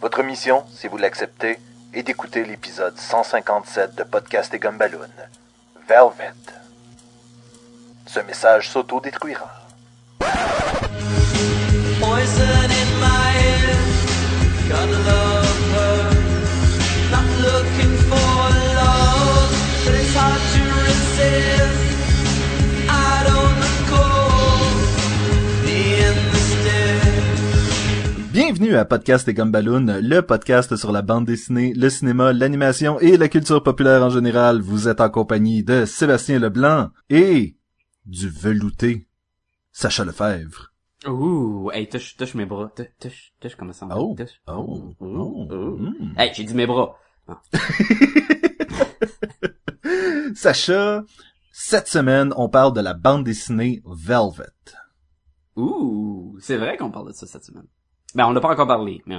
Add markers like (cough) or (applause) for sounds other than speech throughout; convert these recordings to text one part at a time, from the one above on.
Votre mission, si vous l'acceptez, est d'écouter l'épisode 157 de Podcast et Gumballoon, Velvet. Ce message s'auto-détruira. Bienvenue à Podcast et Gumballoon, le podcast sur la bande dessinée, le cinéma, l'animation et la culture populaire en général. Vous êtes en compagnie de Sébastien Leblanc et du velouté Sacha Lefebvre. Ouh, hey, touche, touche mes bras, touche, touche, touche comme ça. Oh, touche. oh, oh, ouh. mm. Hey, j'ai dit mes bras. (laughs) Sacha, cette semaine, on parle de la bande dessinée Velvet. Ouh, c'est vrai qu'on parle de ça cette semaine. Ben, on n'a pas encore parlé, mais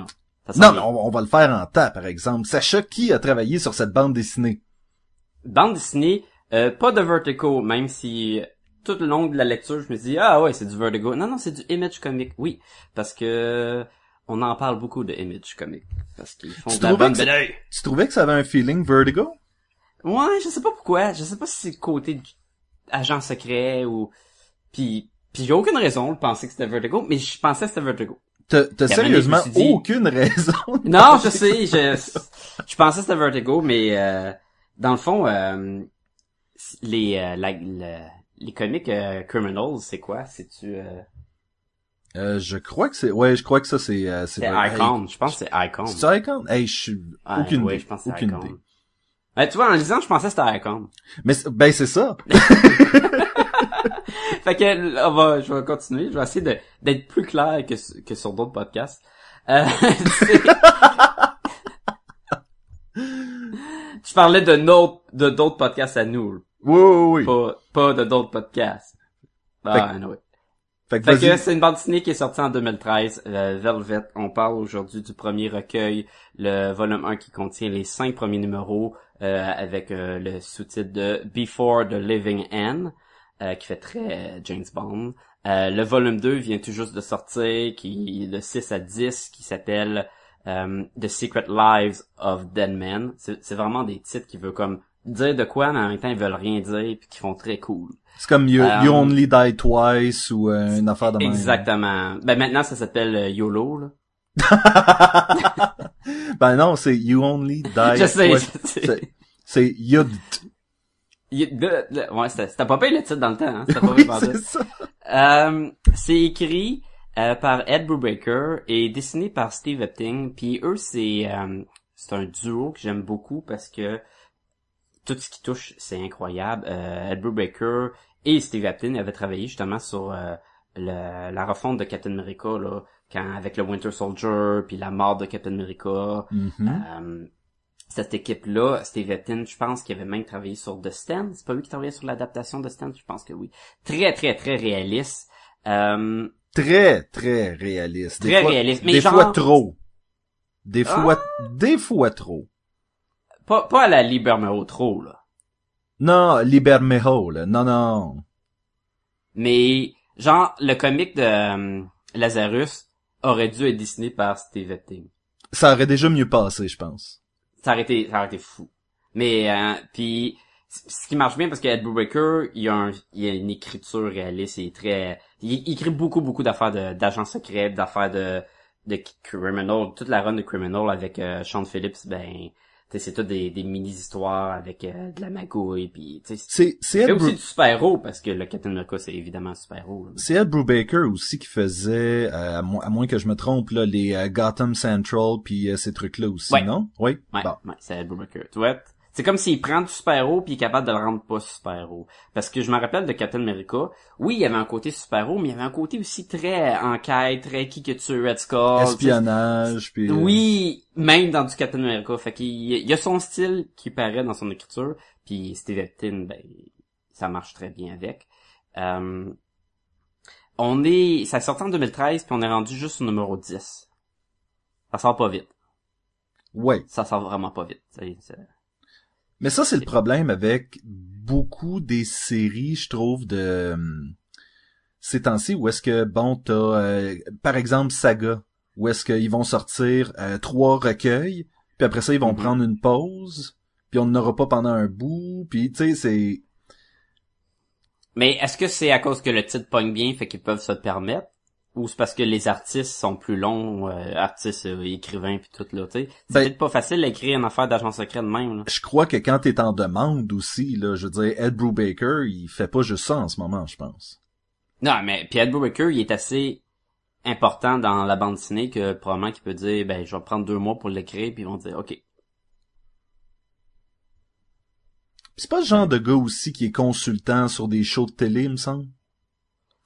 ça Non, mais on, on va le faire en tas, par exemple. Sacha, qui a travaillé sur cette bande dessinée? Bande dessinée, euh, pas de Vertigo, même si tout le long de la lecture, je me dis ah ouais, c'est du Vertigo. Non, non, c'est du Image Comic, oui, parce que on en parle beaucoup de Image Comic, parce qu'ils font Tu de la bonne. Tu trouvais que ça avait un feeling Vertigo? Ouais, je sais pas pourquoi. Je sais pas si c'est le côté du agent secret ou puis puis j'ai aucune raison de penser que c'était Vertigo, mais je pensais que c'était Vertigo. T'as sérieusement dit- aucune raison. Non, je sais, je je pensais que c'était Vertigo, mais euh, dans le fond, euh, les euh, la- la- les comics euh, Criminals, c'est quoi? C'est tu euh, Euh, je crois que c'est, ouais, je crois que ça c'est, euh, c'est Icon. Je pense que c'est Icon. C'est Icon? Hey, je suis, Ouais, aucune ouais, idée. je pense aucune Icon. idée. Ouais, tu vois, en lisant, je pensais que c'était Icon. Mais, ben, c'est ça. (laughs) (laughs) fait que on va, je vais continuer. Je vais essayer de d'être plus clair que que sur d'autres podcasts. Euh, (laughs) je parlais de notre de d'autres podcasts à nous, Oui, oui, oui. pas pas de d'autres podcasts. Ah, Fait- anyway. Fait que c'est une bande dessinée qui est sortie en 2013, euh, Velvet. On parle aujourd'hui du premier recueil, le volume 1 qui contient les cinq premiers numéros euh, avec euh, le sous-titre de Before the Living End, euh, qui fait très euh, James Bond. Euh, le volume 2 vient tout juste de sortir, qui le 6 à 10, qui s'appelle euh, The Secret Lives of Dead Men. C'est vraiment des titres qui veulent comme dire de quoi, mais en même temps ils veulent rien dire, puis qui font très cool. C'est comme you, Euh, you Only Die Twice ou euh, une affaire de même. Exactement. Ben maintenant ça s'appelle euh, YOLO là. (laughs) ben non, c'est You Only (laughs) Die Je sais, Twice. je sais. C'est- C'est Yud. Ouais, c'était pas payé le titre dans le temps, hein. C'était pas (laughs) Oui, payé c'est pantoute. ça. Euh, c'est écrit euh, par Ed Brubaker et dessiné par Steve Epting. Puis eux, c'est euh, c'est un duo que j'aime beaucoup parce que tout ce qui touche, c'est incroyable. Euh, Ed Brubaker et Steve Epting avaient travaillé justement sur le- la refonte de Captain America là, quand avec le Winter Soldier puis la mort de Captain America. Mhm. Euh, cette équipe-là, Steve Eptin, je pense qu'il avait même travaillé sur The Stand. C'est pas lui qui travaillait sur l'adaptation de Stand, je pense que oui. Très, très, très réaliste. Euh, Très, très réaliste. Des Très fois- réaliste, mais des genre- fois trop. Des Ah. fois, des fois trop. pas, pas à la Libermeo trop, là. Non, Libermejo, là. Non, non. Mais, genre, le comic de euh, Lazarus aurait dû être dessiné par Steve Epting. Ça aurait déjà mieux passé, je pense. Ça aurait été, ça aurait été fou. Mais, euh, puis, ce qui marche bien parce qu'Ed Brubaker, il a, un, il a une écriture réaliste, il est très, il, écrit beaucoup, beaucoup d'affaires d'agents secrets, d'affaires de, de criminal, toute la run de criminal avec euh, Sean Phillips, ben, c'est tout des, des mini-histoires avec euh, de la magouille, puis, C'est, c'est aussi Bru- du super-héros parce que le Captain America, c'est évidemment un super-héros. c'est Ed Brubaker aussi qui faisait, euh, à, mo- à moins que je me trompe, là, les euh, Gotham Central puis euh, ces trucs-là aussi, Ouais. non? Oui? Ouais, Bon. ouais, c'est Ed Brubaker. Tu vois, c'est comme s'il prend du super-héros puis il est capable de le rendre pas super-héros. Parce que je me rappelle de Captain America, oui, il y avait un côté super-héros, mais il y avait un côté aussi très enquête, très qui que tu Red Skull. Espionnage, puis... euh, Oui, même dans du Captain America. Fait qu'il il y a son style qui paraît dans son écriture, puis Steve Eptin, ben, ça marche très bien avec. Euh, on est, ça est sorti en 2013 puis on est rendu juste au numéro 10. Ça sort pas vite. Ouais. Ça sort vraiment pas vite. Mais ça, c'est le problème avec beaucoup des séries, je trouve, de... hum, Ces temps-ci, où est-ce que, bon, t'as, euh, par exemple, Saga. où est-ce qu'ils vont sortir euh, trois recueils, puis après ça ils vont Mhm. prendre une pause, puis on n'aura pas pendant un bout, puis tu sais c'est Mais est-ce que c'est à cause que le titre pogne bien, fait qu'ils peuvent se le permettre? Ou c'est parce que les artistes sont plus longs, euh, artistes, euh, écrivains puis tout là, tu sais? C'est Ben- peut-être pas facile d'écrire une affaire d'agent secret de même, là. je crois que quand t'es en demande aussi là, je veux dire Ed Brubaker, il fait pas juste ça en ce moment, je pense. Non, mais puis Ed Brubaker, il est assez important dans la bande dessinée que probablement qu'il peut dire, ben, je vais prendre deux mois pour l'écrire, puis ils vont dire, ok. C'est pas le genre de gars aussi qui est consultant sur des shows de télé, il me semble?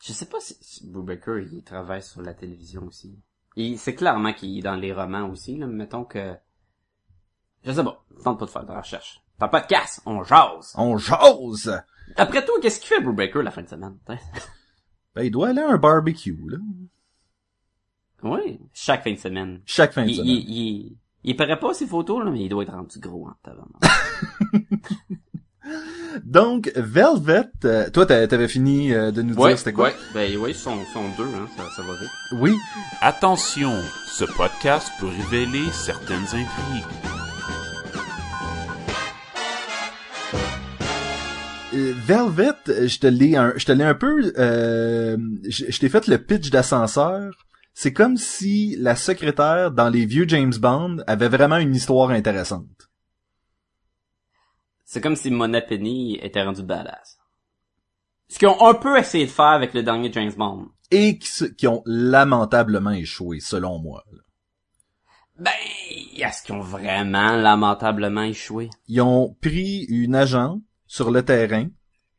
Je sais pas si, si Brubaker, il travaille sur la télévision aussi. Il, c'est clairement qu'il est dans les romans aussi, là, mais mettons que... Je sais pas, tente pas de faire de la recherche. T'as pas de casse, on jase! On jase! Après tout, qu'est-ce qu'il fait Brubaker la fin de semaine? (laughs) Ben, il doit aller à un barbecue, là. oui, chaque fin de semaine. Chaque fin de Il, semaine. il, il, il paraît pas ses photos, là, mais il doit être rendu gros en tabarnak. (laughs) Donc, Velvet, euh, toi, t'a- t'avais fini euh, de nous dire c'était quoi? ouais, ben oui, ils sont, sont deux, hein, ça, ça va vite. Oui. Attention, ce podcast peut révéler certaines intrigues. Euh, Velvet, je te l'ai un, je te l'ai un peu, euh, je, je t'ai fait le pitch d'ascenseur. C'est comme si la secrétaire dans les vieux James Bond avait vraiment une histoire intéressante. C'est comme si Mona Penny était rendue badass. Ce qu'ils ont un peu essayé de faire avec le dernier James Bond. Et qui ont lamentablement échoué, selon moi. Ben, est-ce qu'ils ont vraiment lamentablement échoué? Ils ont pris une agent sur le terrain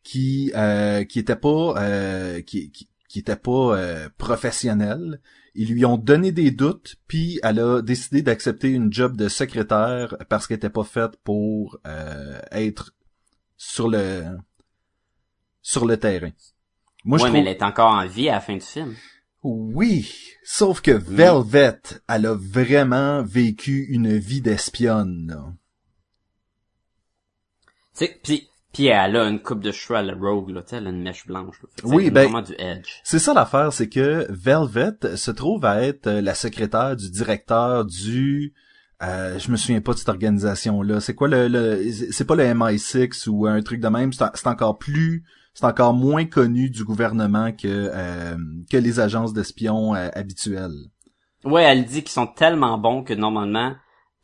qui euh, qui était pas euh, qui, qui qui était pas euh, professionnelle. Ils lui ont donné des doutes, puis elle a décidé d'accepter une job de secrétaire parce qu'elle était pas faite pour euh, être sur le sur le terrain. Moi, ouais, je mais trouve... elle est encore en vie à la fin du film. Oui, sauf que Velvet, elle a vraiment vécu une vie d'espionne. là. Pis elle a une coupe de cheveux à la Rogue, là, elle a une mèche blanche, là. Fait Oui, c'est ben- vraiment du edge. C'est ça l'affaire, c'est que Velvet se trouve à être euh, la secrétaire du directeur du euh, je me souviens pas de cette organisation là. C'est quoi le, le c'est pas le MI6 ou un truc de même, c'est en- c'est encore plus c'est encore moins connu du gouvernement que euh, que les agences d'espions euh, habituelles. Ouais, elle dit qu'ils sont tellement bons que normalement,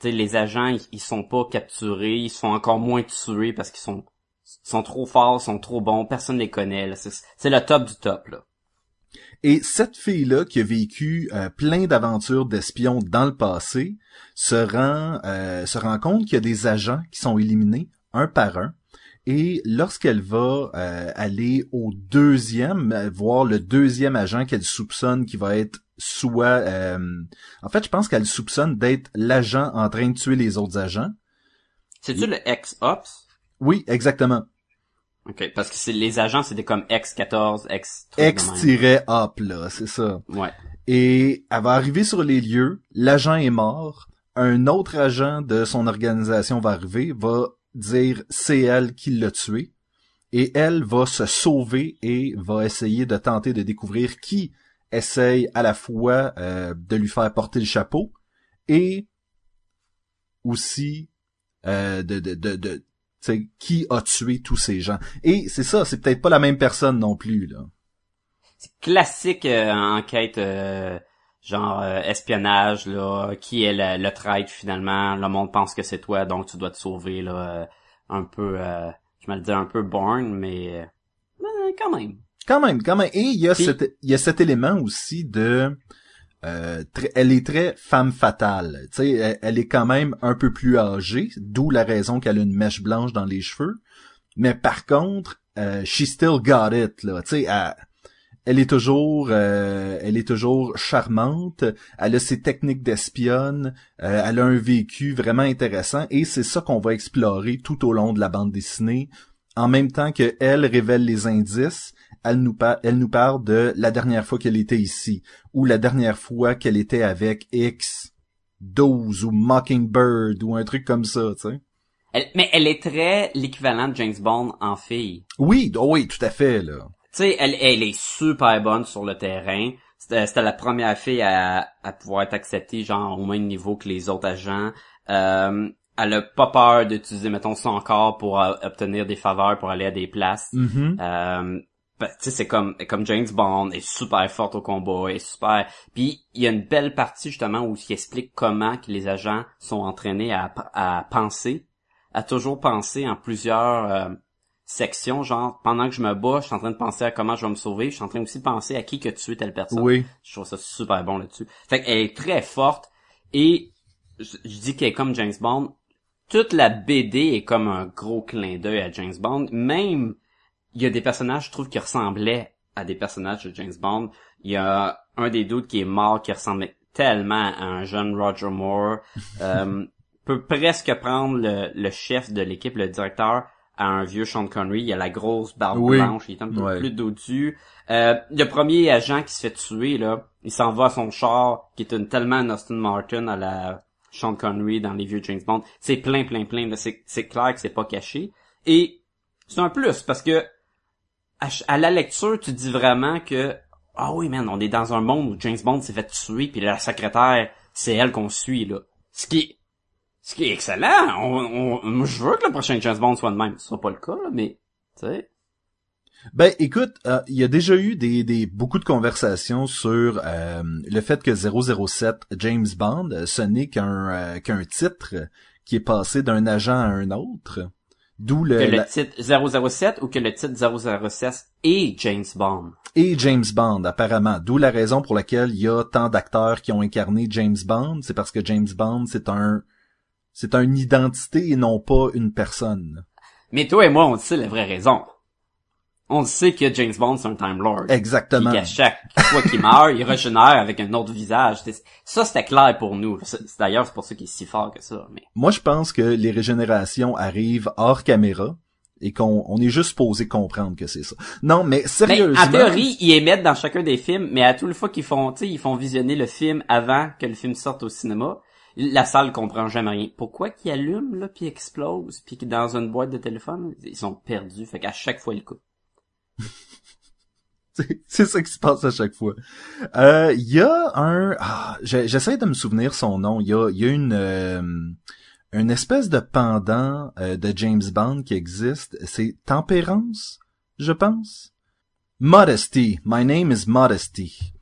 les agents, ils, ils sont pas capturés, ils sont encore moins tués parce qu'ils sont, sont trop forts, sont trop bons, personne les connaît, là. C'est, c'est le top du top, là. Et cette fille-là, qui a vécu euh, plein d'aventures d'espions dans le passé, se rend, euh, se rend compte qu'il y a des agents qui sont éliminés un par un. Et lorsqu'elle va euh, aller au deuxième, euh, voir le deuxième agent qu'elle soupçonne qui va être soit... euh, en fait, je pense qu'elle soupçonne d'être l'agent en train de tuer les autres agents. C'est-tu le X-Ops? Oui, exactement. Ok, parce que c'est, les agents, c'était comme X-14, X... X-up, là, c'est ça. Ouais. Et elle va arriver sur les lieux, l'agent est mort, un autre agent de son organisation va arriver, va dire c'est elle qui l'a tué, et elle va se sauver et va essayer de tenter de découvrir qui essaye à la fois euh, de lui faire porter le chapeau et aussi euh, de, de, de, de tu sais, qui a tué tous ces gens? Et c'est ça, c'est peut-être pas la même personne non plus, là. classique euh, enquête euh, genre euh, espionnage là qui est le, le traître finalement? Le monde pense que c'est toi donc tu dois te sauver là euh, un peu euh, je me le dis un peu born mais euh, ben, quand même Quand même, quand même. Et il y a cet, il y a cet élément aussi de, euh, elle est très femme fatale. Tu sais, elle, est quand même un peu plus âgée, d'où la raison qu'elle a une mèche blanche dans les cheveux. Mais par contre, euh, she still got it, là. Tu sais, elle, est toujours, euh, elle est toujours charmante. Elle a ses techniques d'espionne. elle a un vécu vraiment intéressant. Et c'est ça qu'on va explorer tout au long de la bande dessinée. En même temps que elle révèle les indices, elle nous, par- elle nous parle de la dernière fois qu'elle était ici, ou la dernière fois qu'elle était avec X 12 ou Mockingbird ou un truc comme ça, tu sais. Elle- mais elle est très l'équivalent de James Bond en fille Oui, oh oui, tout à fait, là. tu sais elle elle est super bonne sur le terrain C'était la première fille à, à pouvoir être acceptée, genre, au même niveau que les autres agents. Euh, elle a pas peur d'utiliser, mettons, son corps pour euh, obtenir des faveurs, pour aller à des places. Mhm. Euh, tu sais, c'est comme comme James Bond est super forte au combat, est super. Puis il y a une belle partie justement où il explique comment que les agents sont entraînés à, à penser, à toujours penser en plusieurs euh, sections. Genre pendant que je me bats, je suis en train de penser à comment je vais me sauver. Je suis en train aussi de penser à qui que tuer telle personne. Oui. Je trouve ça super bon là-dessus. Fait qu'elle est très forte et je, je dis qu'elle est comme James Bond. Toute la BD est comme un gros clin d'œil à James Bond. Même il y a des personnages, je trouve, qui ressemblaient à des personnages de James Bond. Il y a un des doutes qui est mort qui ressemblait tellement à un jeune Roger Moore. (laughs) euh, peut presque prendre le, le chef de l'équipe, le directeur, à un vieux Sean Connery. Il a la grosse barbe Oui. blanche, il est un peu Ouais. plus dodu. Euh, le premier agent qui se fait tuer, là, il s'en va à son char, qui est une, tellement un Austin Martin à la Sean Connery dans les vieux James Bond. C'est plein, plein, plein. c'est clair que c'est pas caché. Et c'est un plus, parce que à, la lecture, tu dis vraiment que ah oui, man, on est dans un monde où James Bond s'est fait tuer, puis la secrétaire, c'est elle qu'on suit, là. Ce qui est, ce qui est excellent. Je veux que le prochain James Bond soit de même. Ce sera pas le cas, mais, tu sais. Ben, écoute, euh, il y a déjà eu des, des beaucoup de conversations sur euh, le fait que 007 James Bond, euh, ce n'est qu'un qu'un titre qui est passé d'un agent à un autre. D'où le, Que le la- titre 007 ou que le titre 006 est James Bond. et James Bond apparemment. D'où la raison pour laquelle il y a tant d'acteurs qui ont incarné James Bond, c'est parce que James Bond c'est un c'est une identité et non pas une personne. Mais toi et moi, on sait la vraie raison. On sait que James Bond, c'est un Time Lord. Exactement. Puis qu'à chaque fois qu'il meurt, il régénère avec un autre visage. Ça, c'était clair pour nous. D'ailleurs, c'est pour ça qu'il est si fort que ça. Mais Moi, je pense que les régénérations arrivent hors caméra et qu'on on est juste supposé comprendre que c'est ça. Non, mais Mais sérieusement. en théorie, ils émettent dans chacun des films, mais à toutes les fois qu'ils font, tu sais, ils font visionner le film avant que le film sorte au cinéma, la salle comprend jamais rien. Pourquoi qu'ils allument, là, puis explosent, puis dans une boîte de téléphone, ils sont perdus. Fait qu'à chaque fois, ils coupent. (laughs) C'est- ça qui se passe à chaque fois. Euh, Il y a un... ah, J'essaie de me souvenir son nom. Il y a, y a une... euh, une espèce de pendant euh, de James Bond qui existe. C'est Tempérance, je pense. Modesty. My name is Modesty.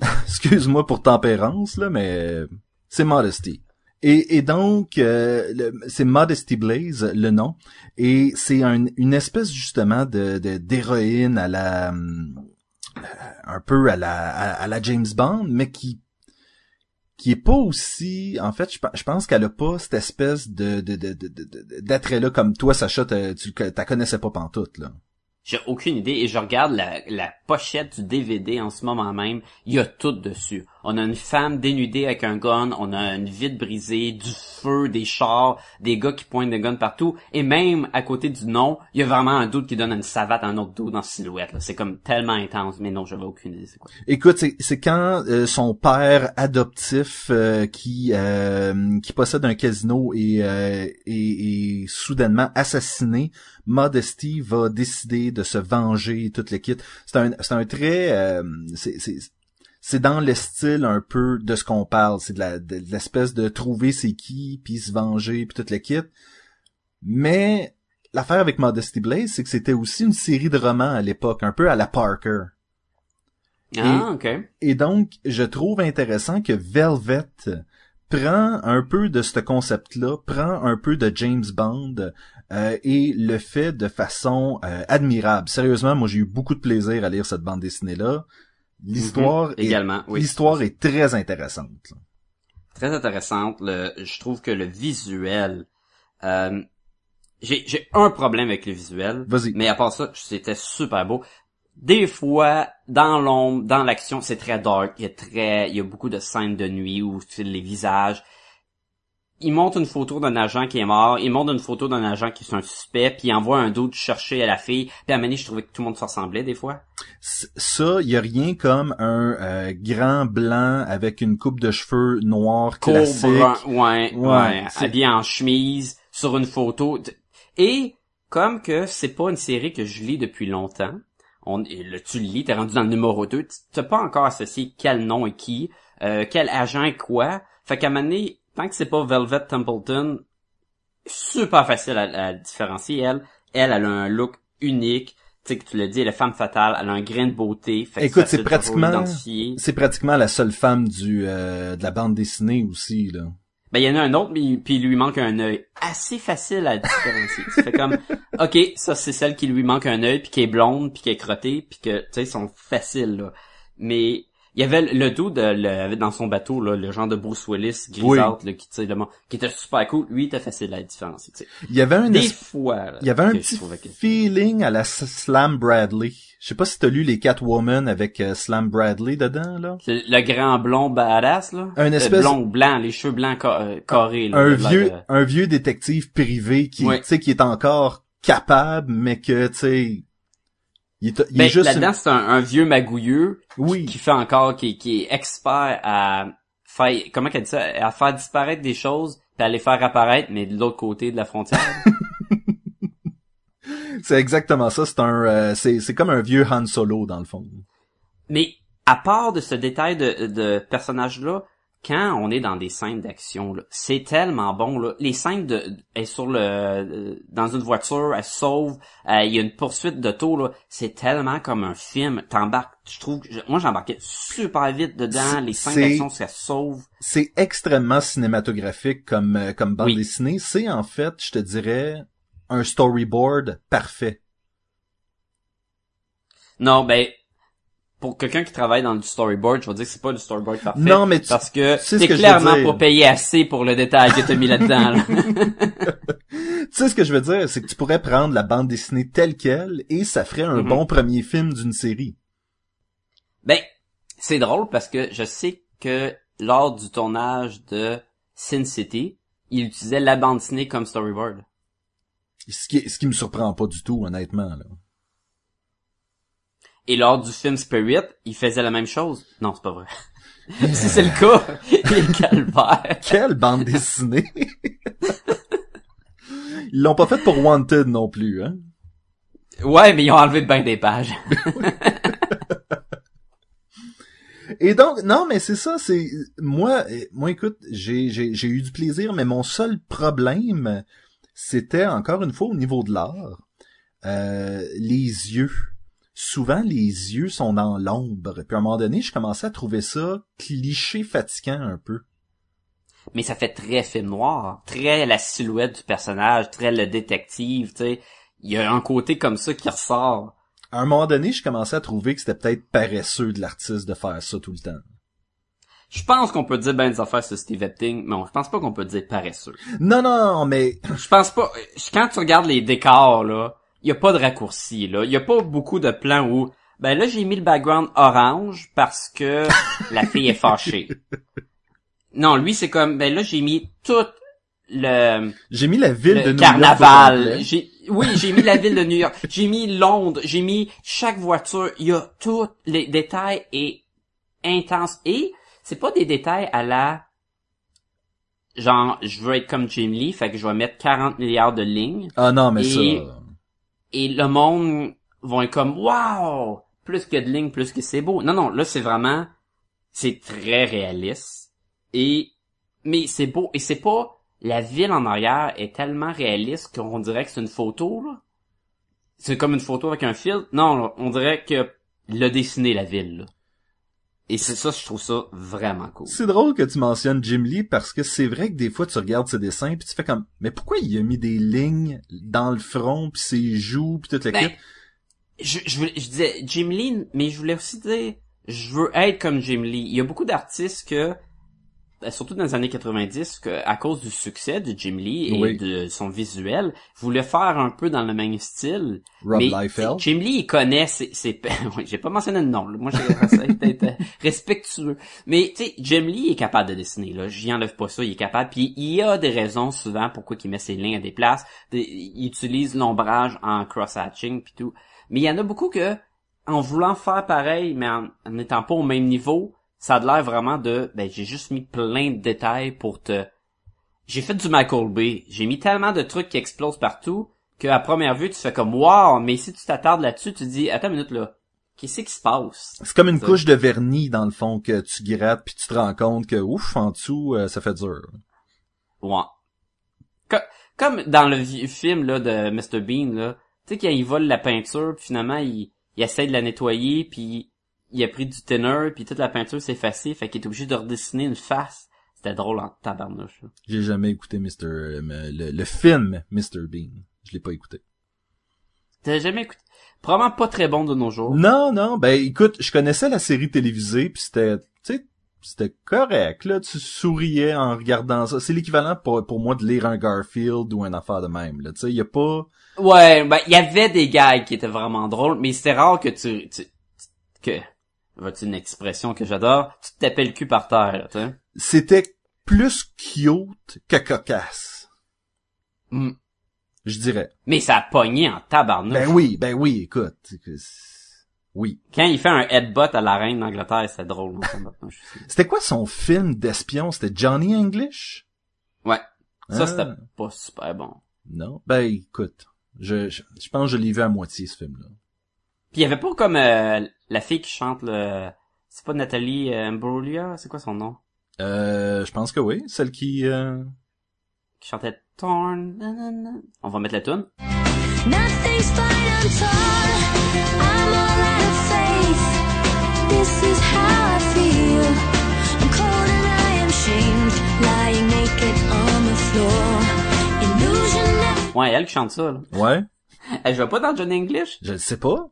(laughs) Excuse-moi pour Tempérance, là, mais c'est Modesty. Et, donc, euh, c'est Modesty Blaze, le nom. Et c'est un- une espèce justement de d'héroïne à la euh, un peu à la à, la James Bond, mais qui qui est pas aussi en fait je, pe- je pense qu'elle a pas cette espèce de de de de- de- d'attrait là comme toi Sacha tu t'as connaissais pas pantoute là. J'ai aucune idée et je regarde la, la pochette du DVD en ce moment même. Il y a tout dessus. On a une femme dénudée avec un gun, on a une vitre brisée, du feu, des chars, des gars qui pointent des guns partout. Et même à côté du nom, il y a vraiment un doute qui donne une savate à un autre doute dans silhouette. là. C'est comme tellement intense. Mais non, j'avais aucune idée quoi. Écoute, c'est quand euh, son père adoptif euh, qui euh, qui possède un casino euh, est, est soudainement assassiné, Modesty va décider de se venger et toute l'équipe. C'est un c'est un très euh, c'est c'est c'est dans le style un peu de ce qu'on parle, c'est de la de l'espèce de trouver c'est qui puis se venger puis toute l'équipe. Mais l'affaire avec Modesty Blaze, c'est que c'était aussi une série de romans à l'époque, un peu à la Parker. Ah, ok. Et donc, je trouve intéressant que Velvet prend un peu de ce concept-là, prend un peu de James Bond euh, et le fait de façon euh, admirable. Sérieusement, moi j'ai eu beaucoup de plaisir à lire cette bande dessinée-là. L'histoire Mhm, est, également, oui. l'histoire est très intéressante. très intéressante. Le, je trouve que le visuel, euh, j'ai, j'ai un problème avec le visuel. Vas-y. Mais à part ça, c'était super beau. Des fois, dans l'ombre, dans l'action, c'est très dark. Il y a très, il y a beaucoup de scènes de nuit où les visages. Il montre une photo d'un agent qui est mort. Il montre une photo d'un agent qui est un suspect. Puis il envoie un doute chercher à la fille. Puis à donné, je trouvais que tout le monde se ressemblait des fois. Ça, il y a rien comme un euh, grand blanc avec une coupe de cheveux Court, classique. brun, ouais, Ouais, ouais, habillé en chemise, sur une photo. Et comme que c'est pas une série que je lis depuis longtemps, on, et là, tu le lis, t'es rendu dans le numéro 2, tu t'as pas encore associé quel nom est qui, euh, quel agent est quoi. Fait qu'à un moment donné, tant que c'est pas Velvet Templeton, super facile à, à différencier, elle. Elle, elle a un look unique. Tu sais, que tu l'as dit, elle est femme fatale, elle a un grain de beauté. Fait Écoute, c'est pratiquement, c'est pratiquement la seule femme du euh, de la bande dessinée aussi là. Ben, il y en a un autre, mais puis il lui manque un œil. Assez facile à différencier. tu fais comme, (laughs) ok, ça c'est celle qui lui manque un œil, puis qui est blonde, puis qui est crottée, puis que, tu sais, ils sont faciles, là. Mais, il y avait le- dos de, le, dans son bateau, là, le genre de Bruce Willis, grisâtre, là, qui, tu sais, le qui était super cool. Lui, il était facile à différencier, tu sais. Il y avait un Des es- fois, là, il y avait un petit que- feeling à la Slam Bradley. Je sais pas si t'as lu les Catwoman avec euh, Slam Bradley dedans là. Le grand blond badass, là. Un Euh, espèce- blond blanc, les cheveux blancs ca- euh, carrés, là. un vieux de- un vieux détective privé qui tu sais qui est encore capable mais que tu sais il est, il est Ben, juste là-dedans, c'est un, un vieux magouilleux oui. qui fait encore, qui, qui est expert à faire, comment qu'elle dit ça, à faire disparaître des choses, puis à les faire apparaître, mais de l'autre côté de la frontière. (laughs) c'est exactement ça. C'est un euh, c'est c'est comme un vieux Han Solo dans le fond. Mais à part de ce détail de, de personnage-là, quand on est dans des scènes d'action, c'est tellement bon. Là. Les scènes de, elle est sur le, euh, dans une voiture, elle se sauve, euh, il y a une poursuite d'auto, là. C'est tellement comme un film. T'embarques, je trouve, moi j'embarquais super vite dedans. Les scènes d'action, ça se sauve. c'est extrêmement cinématographique comme euh, comme bande Oui. dessinée c'est en fait je te dirais un storyboard parfait Non, ben, pour quelqu'un qui travaille dans du storyboard, je vais dire que c'est pas du storyboard parfait. Non, mais tu- parce que tu sais t'es clairement pas payé assez pour le détail que t'as mis là-dedans. là. (laughs) Tu sais ce que je veux dire, c'est que tu pourrais prendre la bande dessinée telle quelle et ça ferait un Mhm. bon premier film d'une série. Ben, c'est drôle parce que je sais que lors du tournage de Sin City, il utilisait la bande dessinée comme storyboard. Ce qui, ce qui me surprend pas du tout, honnêtement. Là. Et lors du film Spirit, il faisait la même chose. Non, c'est pas vrai. (laughs) si c'est le cas, (laughs) il est calvaire. Quelle bande dessinée! (laughs) Ils l'ont pas fait pour Wanted non plus, hein? Ouais, mais ils ont enlevé bien des pages. Et donc, non, mais c'est ça, c'est moi, moi, écoute, j'ai, j'ai, j'ai eu du plaisir, mais mon seul problème, c'était encore une fois au niveau de l'art, euh, les yeux. Souvent, les yeux sont dans l'ombre. Puis à un moment donné, je commençais à trouver ça cliché fatigant un peu. mais ça fait très film noir, très la silhouette du personnage, très le détective, tu sais. Il y a un côté comme ça qui ressort. À un moment donné, je commençais à trouver que c'était peut-être paresseux de l'artiste de faire ça tout le temps. Je pense qu'on peut dire ben des affaires sur Steve Epting, mais on- je pense pas qu'on peut dire paresseux. Non, non, mais Je pense pas. Quand tu regardes les décors là, il y a pas de raccourci là. Il y a pas beaucoup de plans où ben là j'ai mis le background orange parce que (laughs) la fille est fâchée. Non, lui c'est comme ben là j'ai mis tout le j'ai mis la ville de New carnaval. oui, j'ai mis la ville de New York. J'ai mis Londres. J'ai mis chaque voiture. Il y a tous les détails et intense. Et c'est pas des détails à la genre je veux être comme Jim Lee, fait que je vais mettre 40 milliards de lignes Ah non, mais Et- ça... et le monde vont être comme wow, plus que de lignes, plus que c'est beau. Non non, là c'est vraiment c'est très réaliste et mais c'est beau et c'est pas la ville en arrière est tellement réaliste qu'on dirait que c'est une photo là. C'est comme une photo avec un fil. Non, on dirait que il a dessiné la ville. Et c'est ça, je trouve ça vraiment cool. C'est drôle que tu mentionnes Jim Lee parce que c'est vrai que des fois tu regardes ses dessins puis tu fais comme mais pourquoi il a mis des lignes dans le front puis ses joues puis toute la Ben, je, je, voulais- je disais Jim Lee, mais je voulais aussi dire, je veux être comme Jim Lee. Il y a beaucoup d'artistes que, surtout dans les années 90, que, à cause du succès de Jim Lee et Oui. de son visuel, voulaient faire un peu dans le même style. Rob mais Liefeld. Jim Lee, il connaît ses... ses... (laughs) j'ai pas mentionné le nom, là. moi j'ai d'être euh, respectueux. Mais tu sais, Jim Lee est capable de dessiner, là. J'y enlève pas ça, il est capable. Puis il y a des raisons souvent pourquoi il met ses lignes à des places. Il utilise l'ombrage en cross-hatching puis tout. Mais il y en a beaucoup que, en voulant faire pareil, mais en en n'étant pas au même niveau, ça a l'air vraiment de, ben j'ai juste mis plein de détails pour te... J'ai fait du Michael Bay. J'ai mis tellement de trucs qui explosent partout que à première vue, tu fais comme wow, mais si tu t'attardes là-dessus, tu te dis attends une minute là. Qu'est-ce qui se passe? C'est comme une Ça. couche de vernis dans le fond que tu grattes puis tu te rends compte que ouf en dessous euh, ça fait dur. Ouais. Co- Comme dans le vieux film là de Mr Bean là, tu sais quand il vole la peinture, puis finalement il, il essaie de la nettoyer, puis il a pris du thinner, puis toute la peinture s'est effacée, fait qu'il est obligé de redessiner une face. C'était drôle en tabarnouche. là. J'ai jamais écouté Mr. euh, le, le film Mr. Bean. Je l'ai pas écouté. T'as jamais écouté? Probablement pas très bon de nos jours. Non, non, ben écoute, je connaissais la série télévisée puis c'était, tu sais, c'était correct là, tu souriais en regardant ça. C'est l'équivalent pour, pour moi de lire un Garfield ou un affaire de même là, tu sais, y a pas Ouais, ben il y avait des gags qui étaient vraiment drôles, mais c'était rare que tu, tu que vois-tu une expression que j'adore, tu te tapais le cul par terre, là, tu sais. c'était plus cute que cocasse, Mm. je dirais. Mais ça a pogné en tabarnouche. Ben oui, ben oui, écoute, oui. Quand il fait un headbutt à la reine d'Angleterre, c'est drôle. C'était quoi son film d'espion? C'était Johnny English? Ouais. Ça, Ah. c'était pas super bon. Non. Ben écoute, je, je, je pense que je l'ai vu à moitié ce film-là. Puis il y avait pas comme euh, la fille qui chante le... C'est pas Nathalie euh, Imbruglia? C'est quoi son nom? Euh, je pense que oui, celle qui. euh, Qui chantait Torn... nanana. On va mettre la tune. Nothing's fine, I'm torn. I'm all out of faith. This is how I feel. I'm cold and I am shamed, lying naked on the floor. Illusion that Ouais, elle qui chante ça, là. Ouais. (laughs) Elle jouait pas dans Johnny English? Je le sais pas.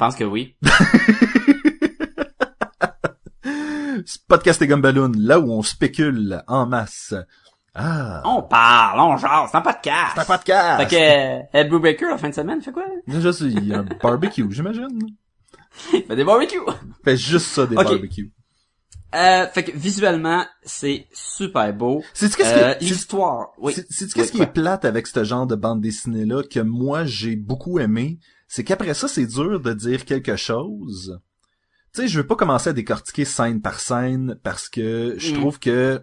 Je pense que oui. C'est (laughs) Podcast et Gumballoon, là où on spécule en masse. Ah. On parle, on jase, c'est un podcast. C'est un podcast. Fait que, euh, Ed Brubaker, la fin de semaine, fait quoi? C'est il y a un barbecue, (laughs) j'imagine. Il fait des barbecues. Fait juste ça des barbecues. Euh, fait que visuellement, c'est super beau. C'est-tu qu'est-ce Euh, que- L'histoire, oui. C'est c'est qu'est-ce Oui, qui est plate avec ce genre de bande dessinée là que moi j'ai beaucoup aimé, c'est qu'après ça c'est dur de dire quelque chose. Tu sais, je veux pas commencer à décortiquer scène par scène parce que je Mm. trouve que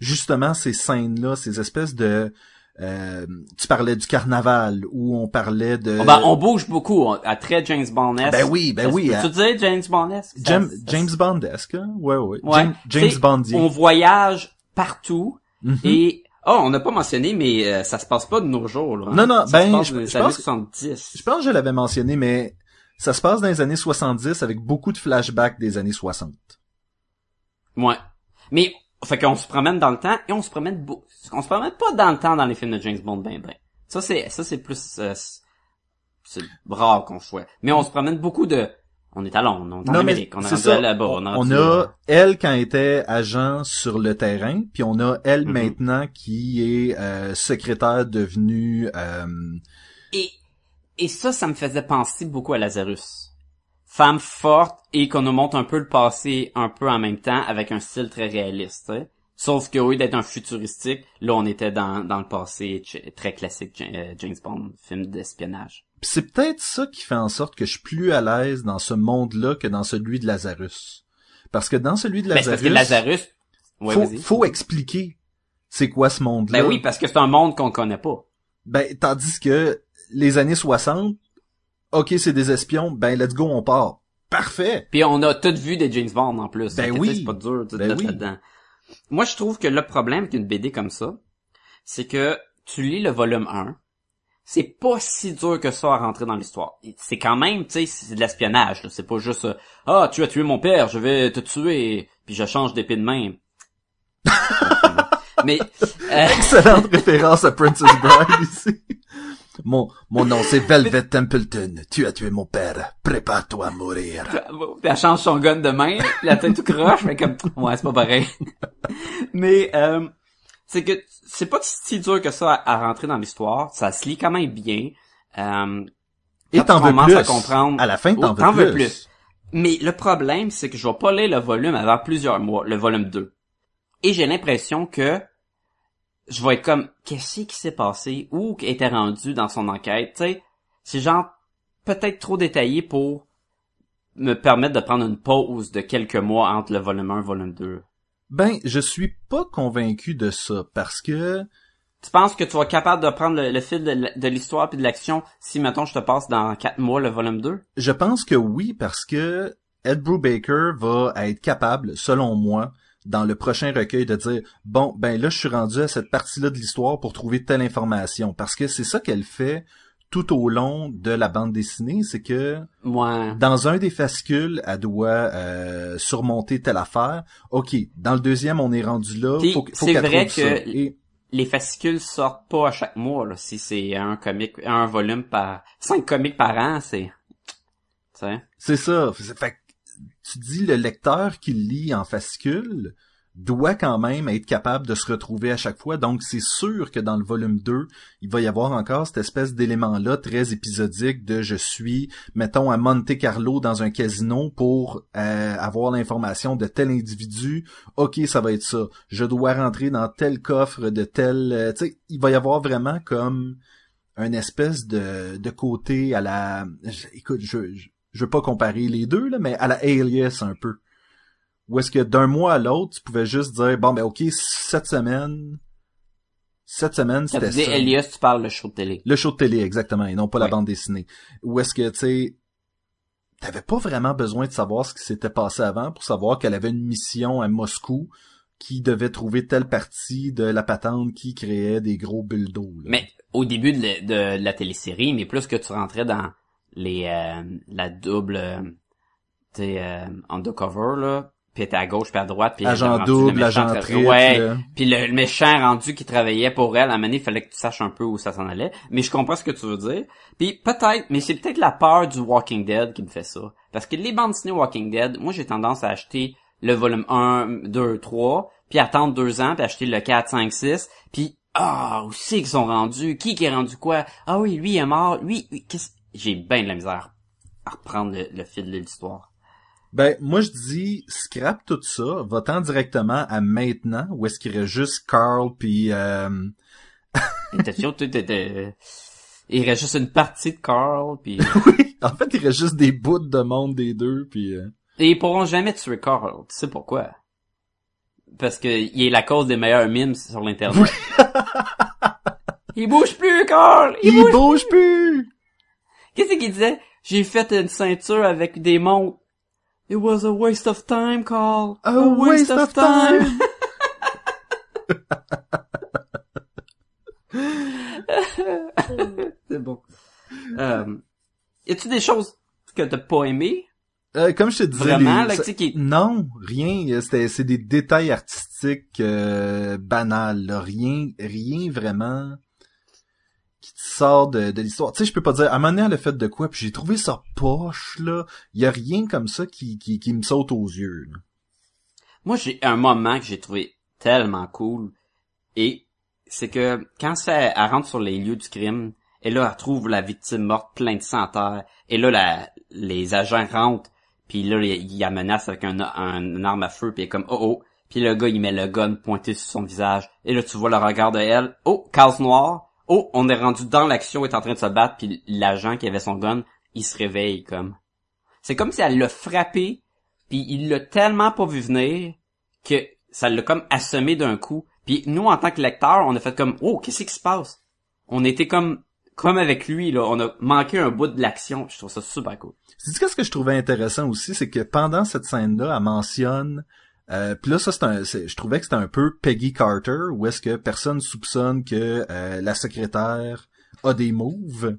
justement ces scènes là, ces espèces de euh, tu parlais du carnaval où on parlait de Oh, ben, on bouge beaucoup, à très James Bond-esque. Ben oui, ben oui, Tu à- dire James Bond-esque? James, James Bondesque, hein? ouais ouais, Ouais. James, James Bondier. On voyage partout Mhm. et oh, on n'a pas mentionné, mais euh, ça se passe pas de nos jours. Là, hein. Non, non, Ça ben, se passe je- dans pense- 70. Je pense que je l'avais mentionné, mais ça se passe dans les années 70 avec beaucoup de flashbacks des années 60. Ouais. Mais fait qu'on se promène dans le temps et on se promène beau- on se promène pas dans le temps dans les films de James Bond ben ben. Ça c'est ça c'est plus euh, c'est- c'est rare qu'on soit. Mais on se promène beaucoup de on est à Londres, on est en Amérique, on est ça. on, a elle quand elle était agent sur le terrain, puis on a elle Mhm. maintenant qui est euh, secrétaire devenue euh, Et, et ça, ça me faisait penser beaucoup à Lazarus. Femme forte et qu'on nous montre un peu le passé un peu en même temps avec un style très réaliste. sais. Sauf qu'au lieu d'être un futuristique, là on était dans, dans le passé très classique euh, James Bond, film d'espionnage. C'est peut-être ça qui fait en sorte que je suis plus à l'aise dans ce monde-là que dans celui de Lazarus. Parce que dans celui de Ben, c'est Lazarus, parce que Lazarus... Ouais, faut, expliquer c'est quoi ce monde-là. Ben oui, parce que c'est un monde qu'on connaît pas. Ben, tandis que les années 60, ok, c'est des espions, ben let's go, on part. Parfait. Puis on a tout vu des James Bond en plus. Ben oui. C'est pas dur tout Ben oui. là-dedans. Moi, je trouve que le problème d'une BD comme ça, c'est que tu lis le volume 1, c'est pas si dur que ça à rentrer dans l'histoire. C'est quand même, tu sais, c'est de l'espionnage. C'est pas juste euh, ah tu as tué mon père, je vais te tuer, puis je change d'épée de main. (laughs) Mais euh, Excellente référence à Princess Bride ici. Mon, mon nom c'est Velvet Templeton. Tu as tué mon père. Prépare-toi à mourir. elle change son gun de main, la tête tout croche, mais comme ouais, c'est pas pareil. (laughs) mais euh, c'est que c'est pas si dur que ça à, à rentrer dans l'histoire, ça se lit quand même bien. Euh, Et quand t'en tu veux plus. à comprendre. À la fin, t'en Oh, veux, plus. plus. Mais le problème, c'est que je vais pas lire le volume avant plusieurs mois, le volume 2. Et j'ai l'impression que je vais être comme, qu'est-ce qui s'est passé? Où était rendu dans son enquête? Tu sais, c'est genre, peut-être trop détaillé pour me permettre de prendre une pause de quelques mois entre le volume 1 et le volume 2. Ben, je suis pas convaincu de ça parce que Tu penses que tu vas être capable de prendre le, le fil de l'histoire puis de l'action si, mettons, je te passe dans quatre mois le volume 2? Je pense que oui, parce que Ed Brubaker va être capable, selon moi, dans le prochain recueil, de dire bon, ben là, je suis rendu à cette partie-là de l'histoire pour trouver telle information, parce que c'est ça qu'elle fait tout au long de la bande dessinée, c'est que Ouais. dans un des fascicules, elle doit euh, surmonter telle affaire. Ok, dans le deuxième, on est rendu là. Puis, faut, faut c'est vrai que- Et Les fascicules sortent pas à chaque mois, là. Si c'est un comic, un volume par, cinq comics par an, c'est. C'est ça. Fait que tu dis le lecteur qui lit en fascicule doit quand même être capable de se retrouver à chaque fois. Donc c'est sûr que dans le volume 2, il va y avoir encore cette espèce d'élément-là très épisodique de je suis, mettons, à Monte Carlo dans un casino pour euh, avoir l'information de tel individu. Ok, ça va être ça. Je dois rentrer dans tel coffre de tel... euh, tu sais, il va y avoir vraiment comme un espèce de, de côté à la... écoute, je, je, je veux pas comparer les deux, là, mais à la Alias un peu. Où est-ce que d'un mois à l'autre, tu pouvais juste dire, bon, ben ok, cette semaine... Cette semaine, c'était ça. Elias, tu parles le show de télé. Le show de télé, exactement, et non pas la bande dessinée. Où est-ce que, tu sais, t'avais pas vraiment besoin de savoir ce qui s'était passé avant pour savoir qu'elle avait une mission à Moscou qui devait trouver telle partie de la patente qui créait des gros bulles d'eau. là. Mais au début de, la- de la télésérie, mais plus que tu rentrais dans les euh, la double euh, sais euh, undercover là, puis t'es à gauche puis à droite puis agent double, agent triple. Ouais, puis le, le méchant rendu qui travaillait pour elle, à un moment donné, il fallait que tu saches un peu où ça s'en allait. Mais je comprends ce que tu veux dire. Puis peut-être, mais c'est peut-être la peur du Walking Dead qui me fait ça. Parce que les bandes dessinées Walking Dead, moi j'ai tendance à acheter le volume 1, 2, 3, puis attendre deux ans, puis acheter le 4, 5, 6, puis ah, où c'est qu'ils sont rendus? Qui qui est rendu quoi? Ah oui, lui il est mort, lui, lui, qu'est-ce... J'ai bien de la misère à reprendre le, le fil de l'histoire. Ben, moi, je dis, scrap tout ça, va-t'en directement à maintenant, où est-ce qu'il reste juste Carl puis euh, Attention, t'étais- Il reste juste une partie de Carl, puis... (laughs) oui, en fait, il reste juste des bouts de monde des deux, puis euh, Et ils pourront jamais tuer Carl. Tu sais pourquoi? Parce que il est la cause des meilleurs memes sur l'internet. il bouge plus, Carl! Il, il bouge... bouge plus. Qu'est-ce qu'il disait? J'ai fait une ceinture avec des montres. It was a waste of time, Carl. A waste of time. (laughs) C'est bon. Euh, y a-tu des choses que t'as pas aimées? Euh, comme je te disais, Vraiment, les- là, ça- tu sais, qui- non, rien. C'était, c'est des détails artistiques euh, banals, là. rien, rien vraiment qui te sort de, de l'histoire. Tu sais, je peux pas dire. À un fait de quoi, puis j'ai trouvé ça poche là. Il y a rien comme ça qui, qui, qui me saute aux yeux. Moi, j'ai un moment que j'ai trouvé tellement cool. Et c'est que quand ça, elle rentre sur les lieux du crime, et là, elle trouve la victime morte plein de sang. Et là, la, les agents rentrent, puis là, il la menace avec un, un, arme à feu, puis comme « Oh oh ». Puis le gars, il met le gun pointé sur son visage. Et là, tu vois le regard de elle. « Oh, case noire. Oh, on est rendu dans l'action, est en train de se battre. » Puis l'agent qui avait son gun, il se réveille comme... C'est comme si elle l'a frappé, puis il l'a tellement pas vu venir que ça l'a comme assommé d'un coup. Puis nous, en tant que lecteurs, on a fait comme, oh, qu'est-ce qui se passe? On était comme, comme avec lui, là. On a manqué un bout de l'action. Je trouve ça super cool. C'est qu'est-ce que je trouvais intéressant aussi, c'est que pendant cette scène-là, elle mentionne. Euh, puis là, ça, c'est un, je trouvais que c'était un peu Peggy Carter, où est-ce que personne soupçonne que euh, la secrétaire a des moves.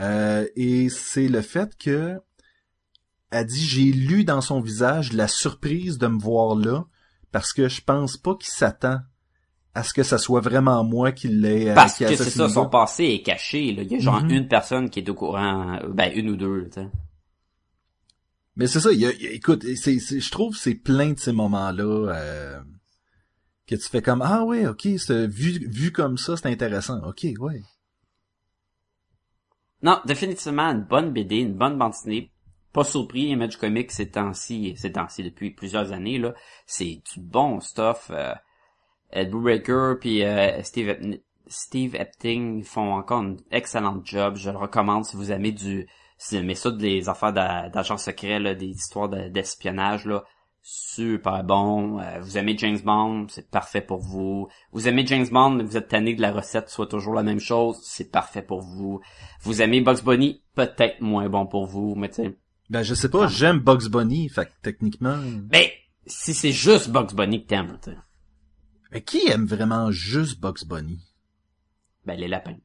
Euh, et c'est le fait que elle dit j'ai lu dans son visage la surprise de me voir là, parce que je pense pas qu'il s'attend à ce que ça soit vraiment moi qui l'ai euh, Parce qui que c'est ça, son passé est caché, là. Il y a genre Mhm. une personne qui est au courant, ben, une ou deux, tu sais. Mais c'est ça, y a- y a- écoute, c'est, je trouve c'est plein de ces moments-là euh, que tu fais comme ah ouais, ok, vu vu comme ça, c'est intéressant. Ok, ouais. Non, définitivement une bonne BD, une bonne bande dessinée. Pas surpris, Image Comics ces temps-ci, ces depuis plusieurs années là, c'est du bon stuff. Euh, Ed Brubaker puis euh, Steve Steve Epting font encore un excellent job. Je le recommande si vous aimez du aimez ça des affaires d'a- d'agents secrets là, des histoires de- d'espionnage là. super bon. Euh, vous aimez James Bond, c'est parfait pour vous. Vous aimez James Bond, mais vous êtes tanné que la recette soit toujours la même chose, c'est parfait pour vous. Vous aimez Bugs Bunny, peut-être moins bon pour vous, mais tu sais. Ben, je sais pas, j'aime Bugs Bunny, fait que techniquement... Mais si c'est juste Bugs Bunny que t'aimes, tu sais, Mais qui aime vraiment juste Bugs Bunny? ben les lapins.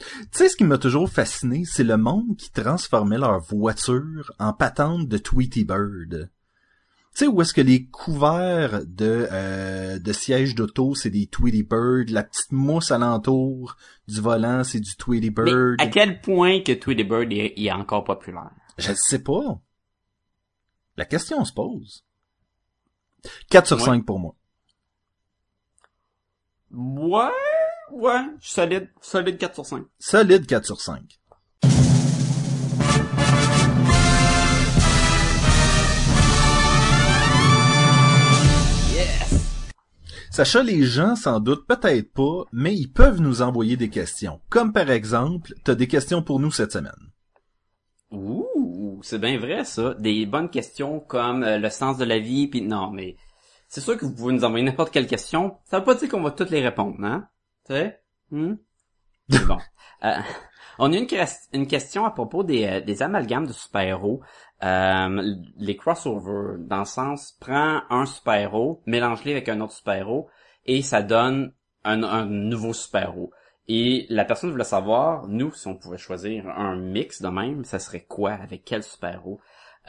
Tu sais, ce qui m'a toujours fasciné, c'est le monde qui transformait leur voiture en patente de Tweety Bird. Tu sais, où est-ce que les couverts de, euh, de sièges d'auto, c'est des Tweety Bird, la petite mousse alentour du volant, c'est du Tweety Mais Bird. à quel point que Tweety Bird est, encore populaire? Je sais pas. La question se pose. 4 sur Ouais. 5 pour moi. Ouais, ouais, solide, solide 4 sur 5. Solide 4 sur 5. Yes! Sacha, les gens s'en doutent peut-être pas, mais ils peuvent nous envoyer des questions. Comme par exemple, t'as des questions pour nous cette semaine. Ouh, c'est bien vrai ça. Des bonnes questions comme euh, le sens de la vie, puis non, mais c'est sûr que vous pouvez nous envoyer n'importe quelle question. Ça veut pas dire qu'on va toutes les répondre, hein? Tu sais? Hmm? Bon. (laughs) Euh, on a une, une question à propos des, euh, des amalgames de super-héros. Euh, les crossovers, dans le sens, prends un super-héros, mélange-les avec un autre super-héros, et ça donne un, un nouveau super-héros. Et la personne voulait savoir, nous, si on pouvait choisir un mix de même, ça serait quoi, avec quel super-héros?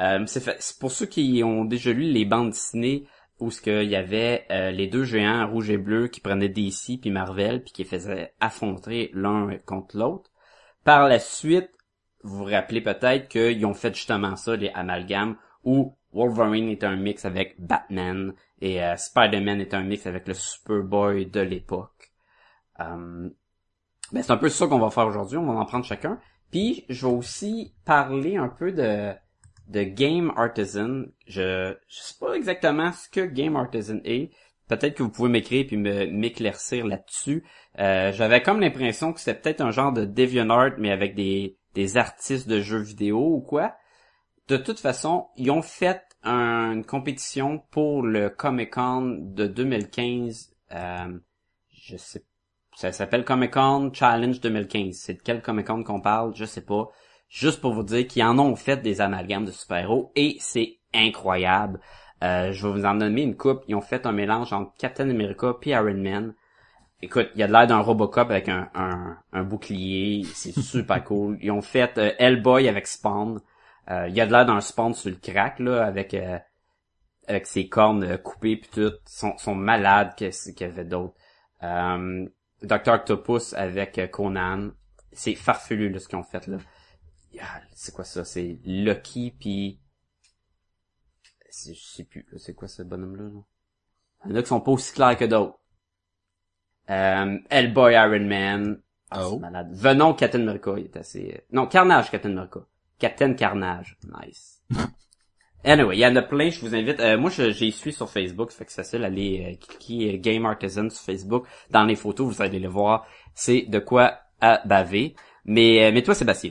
Euh, c'est pour ceux qui ont déjà lu les bandes dessinées où ce qu'il y avait euh, les deux géants rouge et bleu qui prenaient DC puis Marvel puis qui faisaient affronter l'un contre l'autre. Par la suite, vous vous rappelez peut-être qu'ils ont fait justement ça, les amalgames, où Wolverine était un mix avec Batman et euh, Spider-Man était un mix avec le Superboy de l'époque. Euh, ben, c'est un peu ça qu'on va faire aujourd'hui, on va en prendre chacun. Puis je vais aussi parler un peu de de Game Artisan. Je je sais pas exactement ce que Game Artisan est. Peut-être que vous pouvez m'écrire puis me m'éclaircir là-dessus. Euh, J'avais comme l'impression que c'était peut-être un genre de DeviantArt mais avec des des artistes de jeux vidéo ou quoi. De toute façon, ils ont fait un- une compétition pour le Comic Con de 2015. Euh, je sais ça s'appelle Comic Con Challenge 2015. C'est de quel Comic Con qu'on parle, je sais pas. Juste pour vous dire qu'ils en ont fait des amalgames de super-héros et c'est incroyable. Euh, je vais vous en nommer une coupe. Ils ont fait un mélange entre Captain America puis Iron Man. Écoute, il y a de l'air d'un Robocop avec un, un, un bouclier. C'est (laughs) super cool. Ils ont fait euh, Hellboy avec Spawn. Euh, il y a de l'air d'un Spawn sur le crack, là, avec euh, avec ses cornes euh, coupées puis tout. Ils sont, sont malades qu'est-ce qu'il y avait d'autre. Euh, Dr. Octopus avec Conan. C'est farfelu, là, ce qu'ils ont fait, là. Ah, C'est quoi ça? C'est Lucky puis... c'est- Je sais plus, c'est quoi ce bonhomme-là? là? Il y en a qui sont pas aussi clairs que d'autres. Euh, Hellboy Iron Man. Ah, Oh. c'est malade. Venom Captain America, il est assez... euh, Non, Carnage Captain America. Captain Carnage. Nice. (laughs) Anyway, il y en a plein, je vous invite. Euh, moi, j'y suis sur Facebook, fait que c'est facile, allez euh, cliquer euh, Game Artisan sur Facebook. Dans les photos, vous allez le voir. C'est de quoi à baver. Mais, euh, mais toi, Sébastien.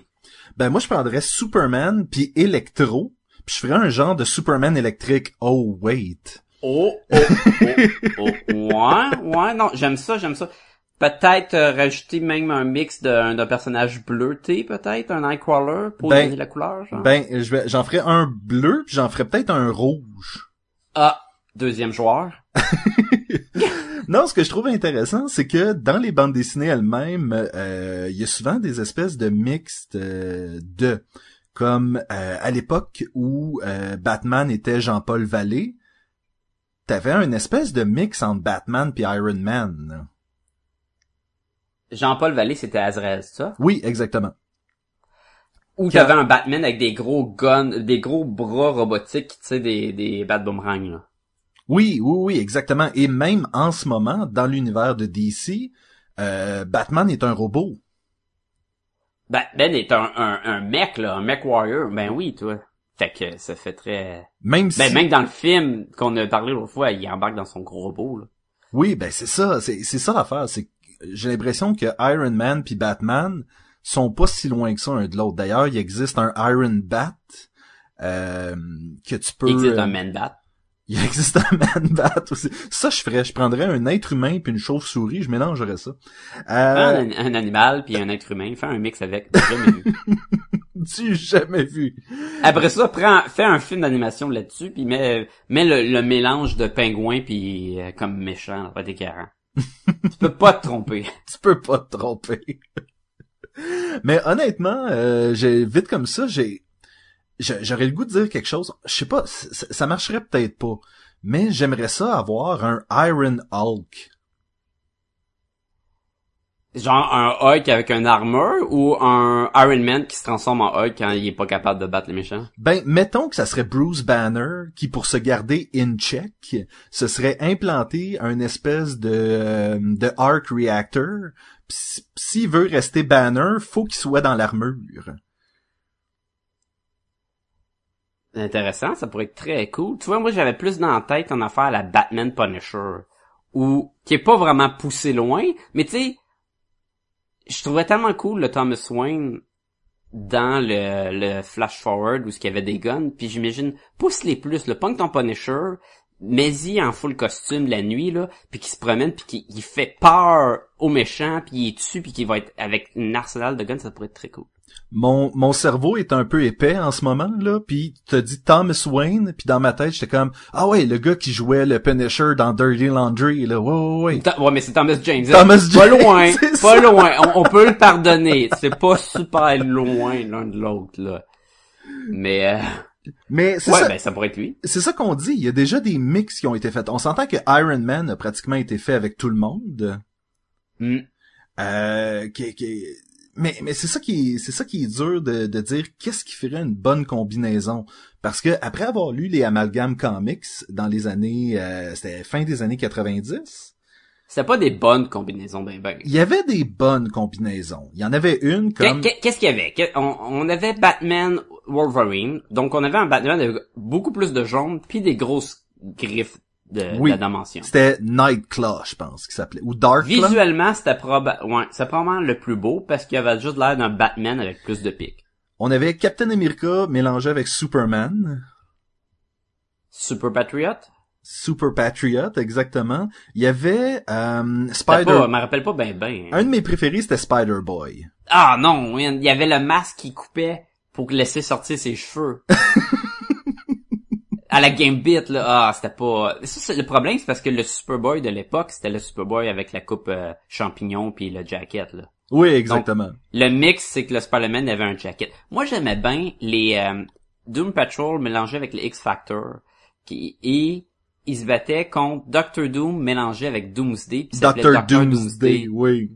Ben moi je prendrais Superman puis Electro, puis je ferais un genre de Superman électrique. Oh wait. Oh, oh, oh, oh. Ouais, ouais, non, j'aime ça, j'aime ça. Peut-être euh, rajouter même un mix d'un personnage bleuté, peut-être, un Nightcrawler, pour Ben, donner la couleur, genre. Ben j'en ferais un bleu, puis j'en ferais peut-être un rouge. Ah, deuxième joueur. (laughs) Non, ce que je trouve intéressant, c'est que dans les bandes dessinées elles-mêmes, euh, il y a souvent des espèces de mixtes euh, de, comme euh, à l'époque où euh, Batman était Jean-Paul Vallée, t'avais un espèce de mix entre Batman puis Iron Man. Jean-Paul Vallée, c'était Azrael, c'est ça? Oui, exactement. Ou t'avais un Batman avec des gros guns, des gros bras robotiques, tu sais, des, des bat boomerangs, là. Oui, oui, oui, exactement. Et même en ce moment, dans l'univers de DC, euh, Batman est un robot. Batman est un, un, un mec, là, un mech warrior. Ben oui, toi. Fait que ça fait très... Même si... Ben même dans le film qu'on a parlé l'autre fois, il embarque dans son gros robot, là. Oui, ben c'est ça, c'est c'est ça l'affaire, c'est j'ai l'impression que Iron Man puis Batman sont pas si loin que ça un de l'autre. D'ailleurs, il existe un Iron Bat euh, que tu peux... Il existe un man bat. Il existe un man bat aussi. Ça, je ferais. Je prendrais un être humain puis une chauve-souris, je mélangerais ça. Prends Euh, un, un animal puis un être humain, fais un mix avec. Jamais vu. (laughs) tu jamais vu. Après ça, prends, fais un film d'animation là-dessus puis mets, mets le, le mélange de pingouin puis euh, comme méchant, ça va être écœurant. tu peux pas te tromper. (laughs) Tu peux pas te tromper. Mais honnêtement, euh, j'ai vite comme ça, j'ai j'aurais le goût de dire quelque chose. Je sais pas, ça marcherait peut-être pas. Mais j'aimerais ça avoir un Iron Hulk. Genre un Hulk avec un armure ou un Iron Man qui se transforme en Hulk quand il est pas capable de battre les méchants? Ben, mettons que ça serait Bruce Banner qui, pour se garder in check, se serait implanté un espèce de, euh, de arc reactor. S'il veut rester Banner, faut qu'il soit dans l'armure. Intéressant, ça pourrait être très cool. Tu vois, moi j'avais plus dans la tête en affaire à la Batman Punisher. Ou qui est pas vraiment poussé loin, mais tu sais, je trouvais tellement cool le Thomas Wayne dans le, le flash forward où ce qu'il y avait des guns, puis j'imagine pousse-les plus, le punk ton Punisher, mais-y en full costume la nuit là, puis qui se promène puis qui il fait peur aux méchants, puis il est dessus puis qui va être avec une arsenal de guns, ça pourrait être très cool. Mon, mon cerveau est un peu épais en ce moment, là, pis t'as dit Thomas Wayne, puis dans ma tête, j'étais comme, ah ouais, le gars qui jouait le Punisher dans Dirty Laundry, là, ouais, ouais, ouais. Ouais, mais c'est Thomas James. Thomas Pas James, loin, (laughs) c'est pas ça. loin. On, on peut le pardonner. C'est pas super loin l'un de l'autre, là. Mais, euh, Mais c'est ouais, ça, ben, ça pourrait être lui. c'est ça qu'on dit, il y a déjà des mix qui ont été faits. On s'entend que Iron Man a pratiquement été fait avec tout le monde. Hmm. Euh, qui, qui- mais mais c'est ça qui est, c'est ça qui est dur de, de dire qu'est-ce qui ferait une bonne combinaison parce que après avoir lu les amalgames comics dans les années euh, c'était fin des années 90 C'était pas des bonnes combinaisons, ben, ben. il y avait des bonnes combinaisons il y en avait une comme qu'est- Qu'est-ce qu'il y avait? On avait Batman Wolverine, donc on avait un Batman avec beaucoup plus de jambes puis des grosses griffes de, Oui. de la dimension. c'était Nightclaw je pense qu'il s'appelait ou Darkclaw Visuellement, c'était proba- ouais, c'est probablement le plus beau parce qu'il avait juste l'air d'un Batman avec plus de pics. on avait Captain America mélangé avec Superman Super Patriot? Super Patriot exactement il y avait euh, Spider pas, je me rappelle pas ben ben. un de mes préférés c'était Spider Boy Ah non, il y avait le masque qui coupait pour laisser sortir ses cheveux. (laughs) à la Gambit, là, ah, c'était pas... Ça, c'est le problème, c'est parce que le Superboy de l'époque, c'était le Superboy avec la coupe euh, champignon puis le jacket, là. oui exactement Le mix, c'est que le Spider-Man avait un jacket. Moi, j'aimais bien les euh, Doom Patrol mélangés avec les X-Factor. Qui, et ils se battaient contre Doctor Doom mélangé avec Doomsday. puis Doctor Dr. Doomsday oui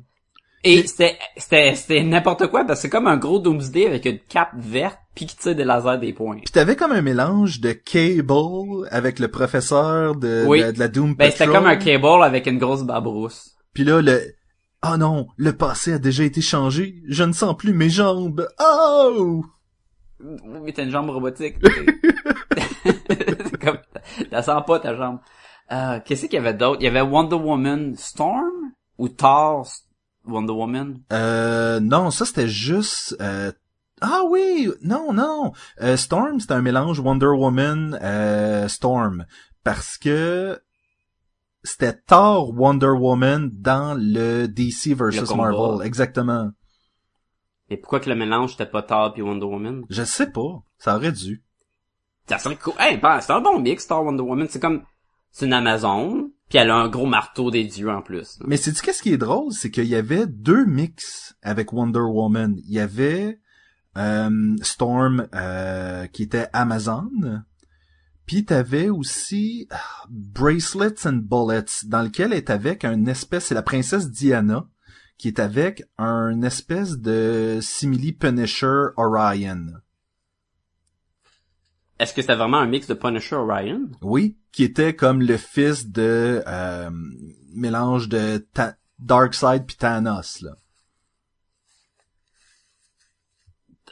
Et c'était, n'importe quoi, parce que c'est comme un gros Doomsday avec une cape verte, puis qui tire des lasers des points. Puis t'avais comme un mélange de Cable avec le professeur de, Oui. de, de la Doom Ben, c'était comme un cable avec une grosse babrousse. Puis là, le... Oh non, le passé a déjà été changé. Je ne sens plus mes jambes. Oh! Mais t'as une jambe robotique. (laughs) comme, t'as sens pas ta jambe. Euh, qu'est-ce qu'il y avait d'autre? Il y avait Wonder Woman Storm? Ou Thor Wonder Woman? Euh, non, ça c'était juste... euh, Ah oui! Non, non! Euh, Storm, c'était un mélange Wonder Woman, euh, Storm. Parce que... C'était Thor Wonder Woman dans le DC versus. Marvel. Exactement. Et pourquoi que le mélange c'était pas Thor puis Wonder Woman? Je sais pas. Ça aurait dû. Ça serait cool. Hey, ben, c'est un bon mix, Thor Wonder Woman. C'est comme, c'est une Amazon, puis a un gros marteau des dieux en plus. Mais c'est qu'est-ce qui est drôle, c'est qu'il y avait deux mix avec Wonder Woman. Il y avait euh, Storm euh, qui était Amazon, puis t'avais aussi ah, Bracelets and Bullets dans lequel est avec un espèce, c'est la princesse Diana qui est avec un espèce de simili Punisher Orion. Est-ce que c'était vraiment un mix de Punisher Orion? Oui, qui était comme le fils de euh, mélange de Ta- Darkseid puis Thanos là.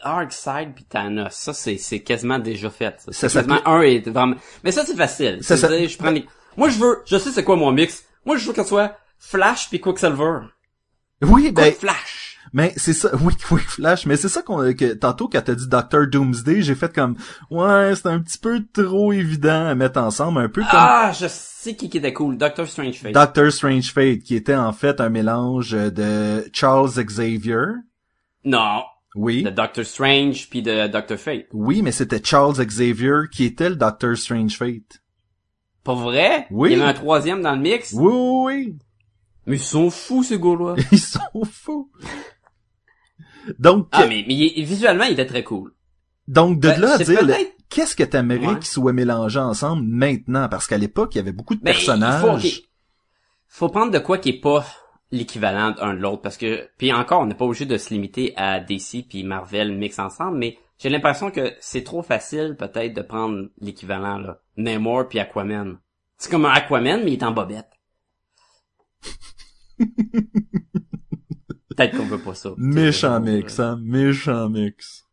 Darkseid puis Thanos, ça c'est c'est quasiment déjà fait. Ça, quasiment un est vraiment. Mais ça c'est facile. Ça, je prends les... Moi je veux, je sais c'est quoi mon mix. Moi je veux qu'elle soit Flash puis Quicksilver. Oui, ben Quick Flash. Mais c'est ça, (laughs) oui, oui, Flash, mais c'est ça qu'on, que tantôt quand t'as dit Doctor Doomsday, j'ai fait comme, ouais, c'est un petit peu trop évident à mettre ensemble, un peu comme Ah, je sais qui qui était cool. Doctor Strange Fate. Doctor Strange Fate, qui était en fait un mélange de Charles Xavier, non. oui, De Doctor Strange puis de Doctor Fate. oui, mais c'était Charles Xavier qui était le Doctor Strange Fate. Pour vrai? Oui. Il y avait un troisième dans le mix? Oui, oui, oui. Mais ils sont fous, ces gars-là. (laughs) Ils sont fous. Donc, ah, mais, mais il- visuellement, il était très cool. donc de Ben, là à dire, qu'est-ce que t'aimerais Ouais. qu'ils soient mélangés ensemble maintenant? Parce qu'à l'époque, il y avait beaucoup de Ben, personnages. Il faut, qu'il- faut prendre de quoi qui est pas l'équivalent d'un de l'autre parce que puis encore on n'est pas obligé de se limiter à DC puis Marvel mix ensemble mais j'ai l'impression que c'est trop facile peut-être de prendre l'équivalent là Namor puis Aquaman c'est comme un Aquaman mais il est en bobette (laughs) peut-être qu'on veut pas ça Méchant mix, hein? Méchant mix.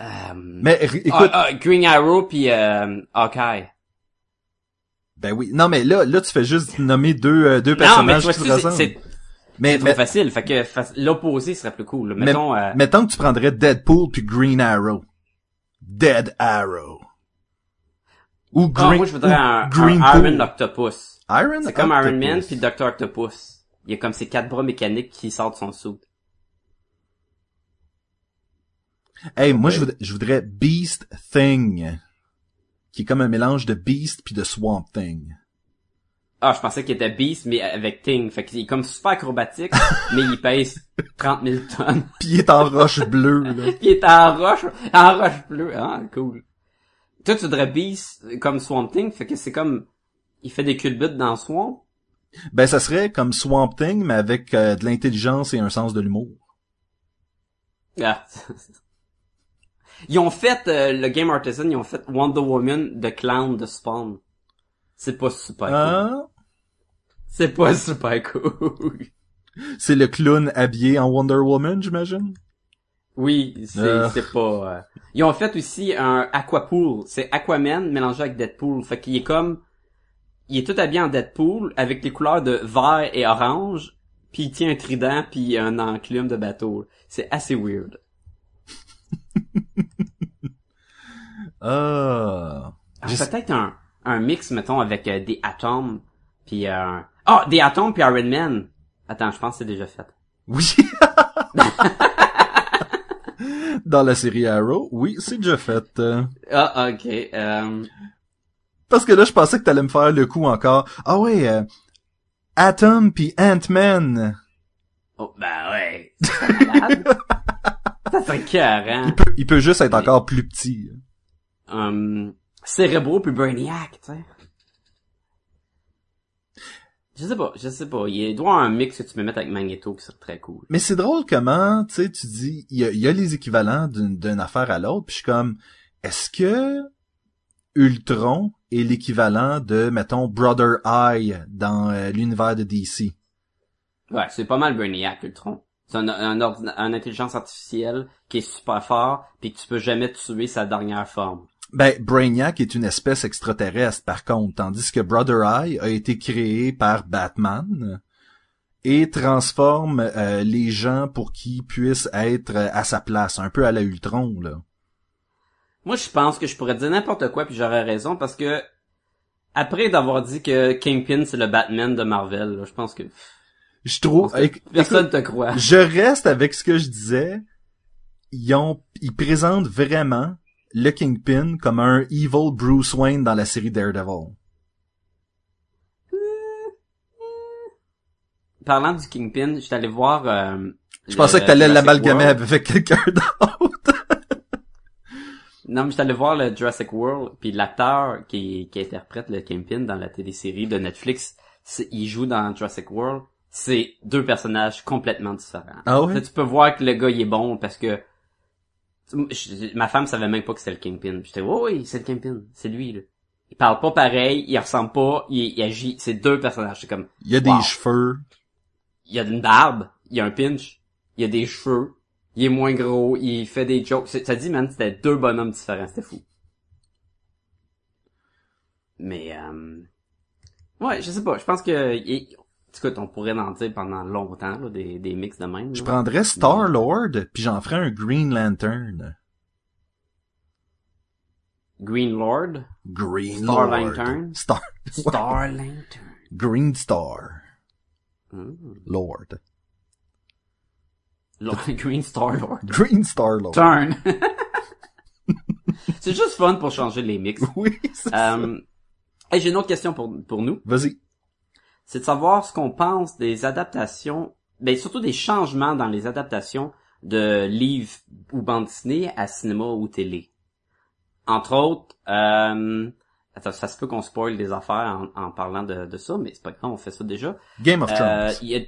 euh, Mais r- écoute, ah, ah, Green Arrow puis euh, Hawkeye ben oui. Non, mais là, là, tu fais juste nommer deux, euh, deux non mais personnages vois, qui se c'est- Mais, trop mais, facile fait que fa- l'opposé serait plus cool mais- mettons euh, mettons que tu prendrais Deadpool puis Green Arrow. Dead Arrow. Ou Ah, Green, moi, je voudrais ou un, Green un. Iron Octopus. Iron C'est comme Iron Man puis Dr. Octopus. Il y a comme ces quatre bras mécaniques qui sortent de son sou. Hey, moi, je voudrais, je voudrais Beast Thing. Qui est comme un mélange de Beast puis de Swamp Thing. Ah, je pensais qu'il était Beast, mais avec Thing. Fait qu'il est comme super acrobatique, (laughs) mais il pèse 30 000 tonnes. (laughs) Puis il est en roche bleue, là. (laughs) il est en roche, en roche bleue. Ah, cool. Toi, tu voudrais Beast comme Swamp Thing, fait que c'est comme, il fait des culbutes dans Swamp. Ben, ça serait comme Swamp Thing, mais avec euh, de l'intelligence et un sens de l'humour. Ah. Ils ont fait, euh, le Game Artisan, ils ont fait Wonder Woman de Clown de Spawn. C'est pas super cool. Ah, C'est pas super cool. c'est le clown habillé en Wonder Woman, j'imagine? Oui, c'est Euh. c'est pas... euh, Ils ont fait aussi un Aquapool. C'est Aquaman mélangé avec Deadpool. Fait qu'il est comme... Il est tout habillé en Deadpool avec les couleurs de vert et orange. Puis il tient un trident puis un enclume de bateau. C'est assez weird. (laughs) Ah. J'ai- Peut-être un, un mix, mettons, avec euh, des atomes puis euh... Ah, des atomes puis Iron Man. Attends, je pense que c'est déjà fait. Oui. (laughs) Dans la série Arrow, oui, c'est déjà fait. Ah, ok. Euh... Parce que là, je pensais que t'allais me faire le coup encore. Ah ouais, euh, Atom puis Ant-Man. Oh, ben ouais. (laughs) Ça serait carré. Il peut, il peut juste être encore plus petit. um, Cérébro puis Brainiac, tu sais. Je sais pas, je sais pas. Il doit y avoir un mix que tu peux mettre avec Magneto qui serait très cool. Mais c'est drôle comment, tu sais, tu dis, il y a, y a les équivalents d'une d'une affaire à l'autre, puis je suis comme, est-ce que Ultron est l'équivalent de, mettons, Brother Eye dans euh, l'univers de DC? Ouais, c'est pas mal Brainiac, Ultron. C'est un, un, un intelligence artificielle qui est super fort puis que tu peux jamais tuer sa dernière forme. Ben, Brainiac est une espèce extraterrestre, par contre, tandis que Brother Eye a été créé par Batman et transforme euh, les gens pour qu'ils puissent être euh, à sa place, un peu à la Ultron, là. Moi, je pense que je pourrais dire n'importe quoi puis j'aurais raison parce que après d'avoir dit que Kingpin c'est le Batman de Marvel, là, je pense que Je trouve... que personne écoute, te croit. (laughs) je reste avec ce que je disais. Ils ont, ils présentent vraiment le Kingpin comme un evil Bruce Wayne dans la série Daredevil. Parlant du Kingpin, j'étais allé voir. euh, Je le pensais que t'allais l'amalgamer avec quelqu'un (laughs) d'autre. Non, mais j'étais allé voir le Jurassic World, puis l'acteur qui, qui interprète le Kingpin dans la télésérie de Netflix, il joue dans Jurassic World. C'est deux personnages complètement différents. Ah ouais? Là, tu peux voir que le gars il est bon parce que je- ma femme savait même pas que c'était le Kingpin. J'étais oui, oui, c'est le Kingpin, c'est lui là. Il parle pas pareil, il ressemble pas, il, il agit. C'est deux personnages. C'est comme Il y a des cheveux. il y a une barbe, il y a un pinch, il y a des cheveux, il est moins gros, il fait des jokes. Ça dit, man, c'était deux bonhommes différents, c'était fou. Mais, euh... ouais, je sais pas, je pense que, il- écoute, on pourrait en dire pendant longtemps, là, des, des mix de même. Je prendrais Star-Lord, puis j'en ferais un Green Lantern. Green Lord, Green Star Lord. Lantern? Star. (laughs) Star Lantern. Green Star. Hmm. Lord. Lord- (laughs) Green Star Lord. Green Star Lord. Turn. (laughs) c'est juste fun pour changer les mix. Oui, c'est ça. Euh, hey, j'ai une autre question pour, pour nous. Vas-y. c'est de savoir ce qu'on pense des adaptations, ben surtout des changements dans les adaptations de livres ou bandes dessinées à cinéma ou télé. Entre autres, euh, attends, ça se peut qu'on spoil des affaires en, en parlant de, de ça, mais c'est pas grave, on fait ça déjà. Game of Euh, Thrones. il y a...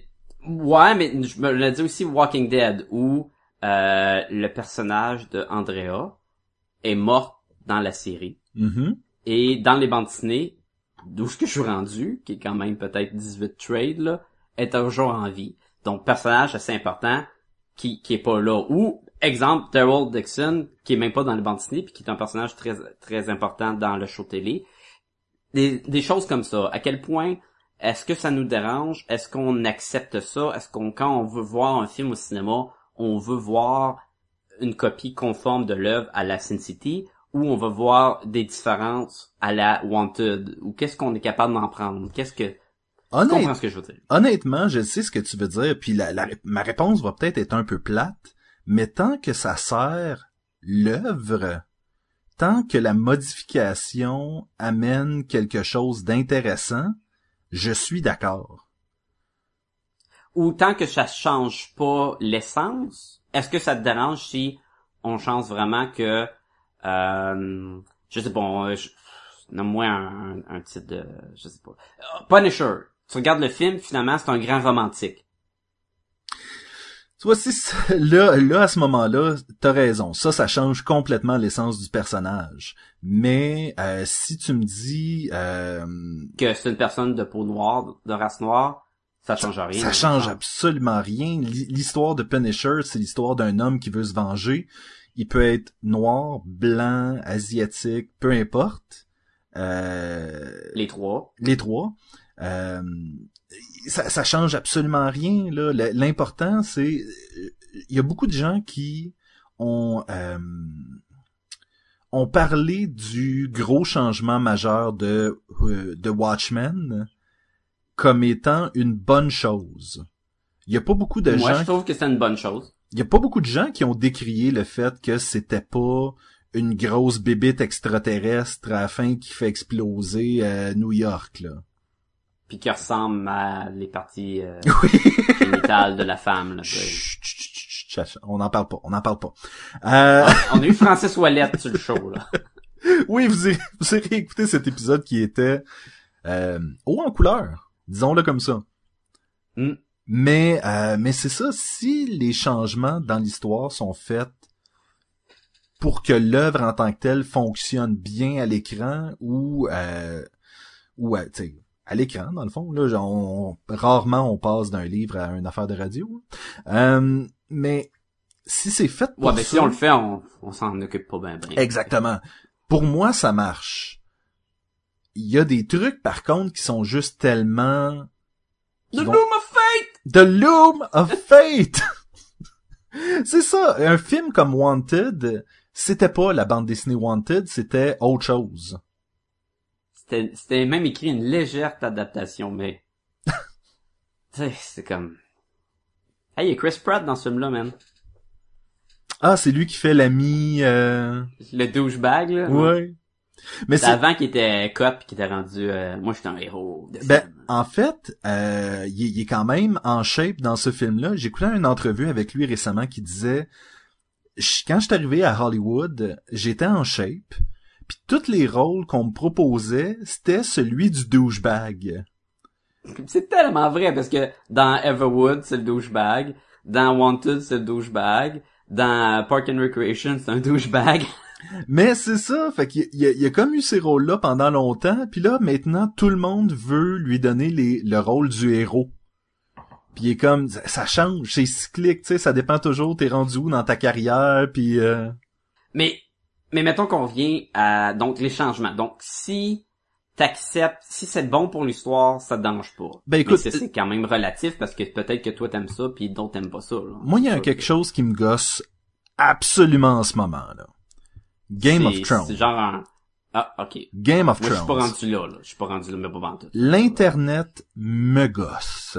Ouais, mais je me l'ai dit aussi Walking Dead, où euh, le personnage de Andrea est mort dans la série. Mhm. Et dans les bandes dessinées, d'où ce que je suis rendu, qui est quand même peut-être 18 trades, là, est toujours en vie. Donc, personnage assez important qui, qui est pas là. Ou, exemple, Daryl Dixon, qui est même pas dans les bandes dessinées, puis qui est un personnage très, très important dans le show télé. Des, des choses comme ça. À quel point est-ce que ça nous dérange? Est-ce qu'on accepte ça? Est-ce qu'on, quand on veut voir un film au cinéma, on veut voir une copie conforme de l'œuvre à la Sin City ou on va voir des différences à la Wanted? Ou qu'est-ce qu'on est capable d'en prendre? Qu'est-ce que tu Honnête- comprends ce que je veux dire? honnêtement, je sais ce que tu veux dire, puis la, la- ma réponse va peut-être être un peu plate, mais tant que ça sert l'œuvre, tant que la modification amène quelque chose d'intéressant, je suis d'accord. Ou tant que ça change pas l'essence, est-ce que ça te dérange si on change vraiment que euh, je sais pas, on- je- nomme-moi un, un, un titre de je sais pas. Euh, Punisher. Tu regardes le film, finalement, c'est un grand romantique. Tu vois, si (laughs) là, là, à ce moment-là, t'as raison. Ça, ça change complètement l'essence du personnage. Mais euh, si tu me dis, euh, Que c'est une personne de peau noire, de race noire, ça change rien. ça change absolument rien. L'hi- L'histoire de Punisher, c'est l'histoire d'un homme qui veut se venger. Il peut être noir, blanc, asiatique, peu importe. Euh, Les trois. les trois. Euh, ça, ça change absolument rien. là. L'important, c'est il y a beaucoup de gens qui ont euh, ont parlé du gros changement majeur de euh, de Watchmen comme étant une bonne chose. Il y a pas beaucoup de Moi, gens je trouve que c'est une bonne chose. il y a pas beaucoup de gens qui ont décrié le fait que c'était pas une grosse bébite extraterrestre à la fin qui fait exploser euh, New York là. Puis qui ressemble à les parties euh, (laughs) Oui. génitales de la femme. Là. Chut, chut, chut, on n'en parle pas, on n'en parle pas. Euh, On a eu Francis Ouellette sur le show. Là. (laughs) oui, vous avez, vous avez écouté cet épisode qui était euh, haut en couleur, disons-le comme ça. Mm. Mais euh, mais c'est ça, si les changements dans l'histoire sont faits pour que l'œuvre en tant que telle fonctionne bien à l'écran ou euh, ou à, tu sais, à l'écran dans le fond là, genre, on- rarement on passe d'un livre à une affaire de radio. Euh, mais si c'est fait pour Ouais, ça, si on le fait, on, on s'en occupe pas bien. bien. Exactement. Pour moi, ça marche. Il y a des trucs, par contre, qui sont juste tellement... The vont- Loom of Fate! The Loom of Fate! (laughs) c'est ça. Un film comme Wanted, c'était pas la bande dessinée Wanted, c'était autre chose. C'était c'était même écrit une légère adaptation, mais... (laughs) tu sais, c'est comme... Hey, il y a Chris Pratt dans ce film-là, man. Ah, c'est lui qui fait l'ami... Euh... Le douchebag, là. Ouais. Mais C'est avant qu'il était cop qu'il était rendu... euh, moi, je suis un héros. de Ben, film. en fait, euh, il, est- il est quand même en shape dans ce film-là. J'ai écouté une entrevue avec lui récemment qui disait quand je suis arrivé à Hollywood, j'étais en shape, puis tous les rôles qu'on me proposait, c'était celui du douchebag. C'est tellement vrai, parce que dans Everwood, c'est le douchebag. Dans Wanted, c'est le douchebag. Dans Park and Recreation, c'est un douchebag. (laughs) Mais c'est ça, fait qu'il il a, il a comme eu ces rôles-là pendant longtemps, puis là maintenant tout le monde veut lui donner les, le rôle du héros. Puis il est comme ça, ça change, c'est cyclique, tu sais, ça dépend toujours t'es rendu où dans ta carrière, puis euh, Mais, mais mettons qu'on vient à, donc, les changements. Donc, si t'acceptes, si c'est bon pour l'histoire, ça te dérange pas. Ben, écoute, c'est- quand même relatif parce que peut-être que toi t'aimes ça puis d'autres t'aiment pas ça. là. Moi, il y a quelque chose qui me gosse absolument en ce moment, là. Game of Thrones. C'est genre un... Ah, ok. Game of Moi, je suis pas Thrones. rendu là, là. Je suis pas rendu là, mais pas en tout. L'internet me gosse.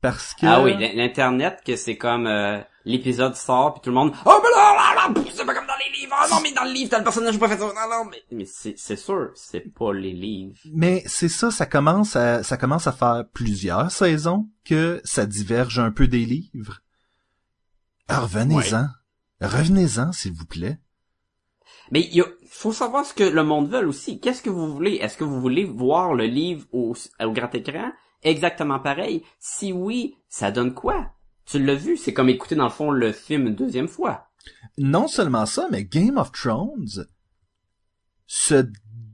Parce que... Ah oui, l'in- l'internet que c'est comme euh, l'épisode sort puis tout le monde oh mais là, là, là, c'est pas comme dans les livres. Ah non mais dans le livre t'as le personnage pas fait ça. Non non mais mais c'est c'est sûr, c'est pas les livres. Mais c'est ça, ça commence à, ça commence à faire plusieurs saisons que ça diverge un peu des livres. Alors, revenez-en. Revenez-en, s'il vous plaît. Mais il faut savoir ce que le monde veut aussi. Qu'est-ce que vous voulez? Est-ce que vous voulez voir le livre au, au grand écran? Exactement pareil Si oui, ça donne quoi? Tu l'as vu, c'est comme écouter dans le fond le film une deuxième fois. Non seulement ça, mais Game of Thrones se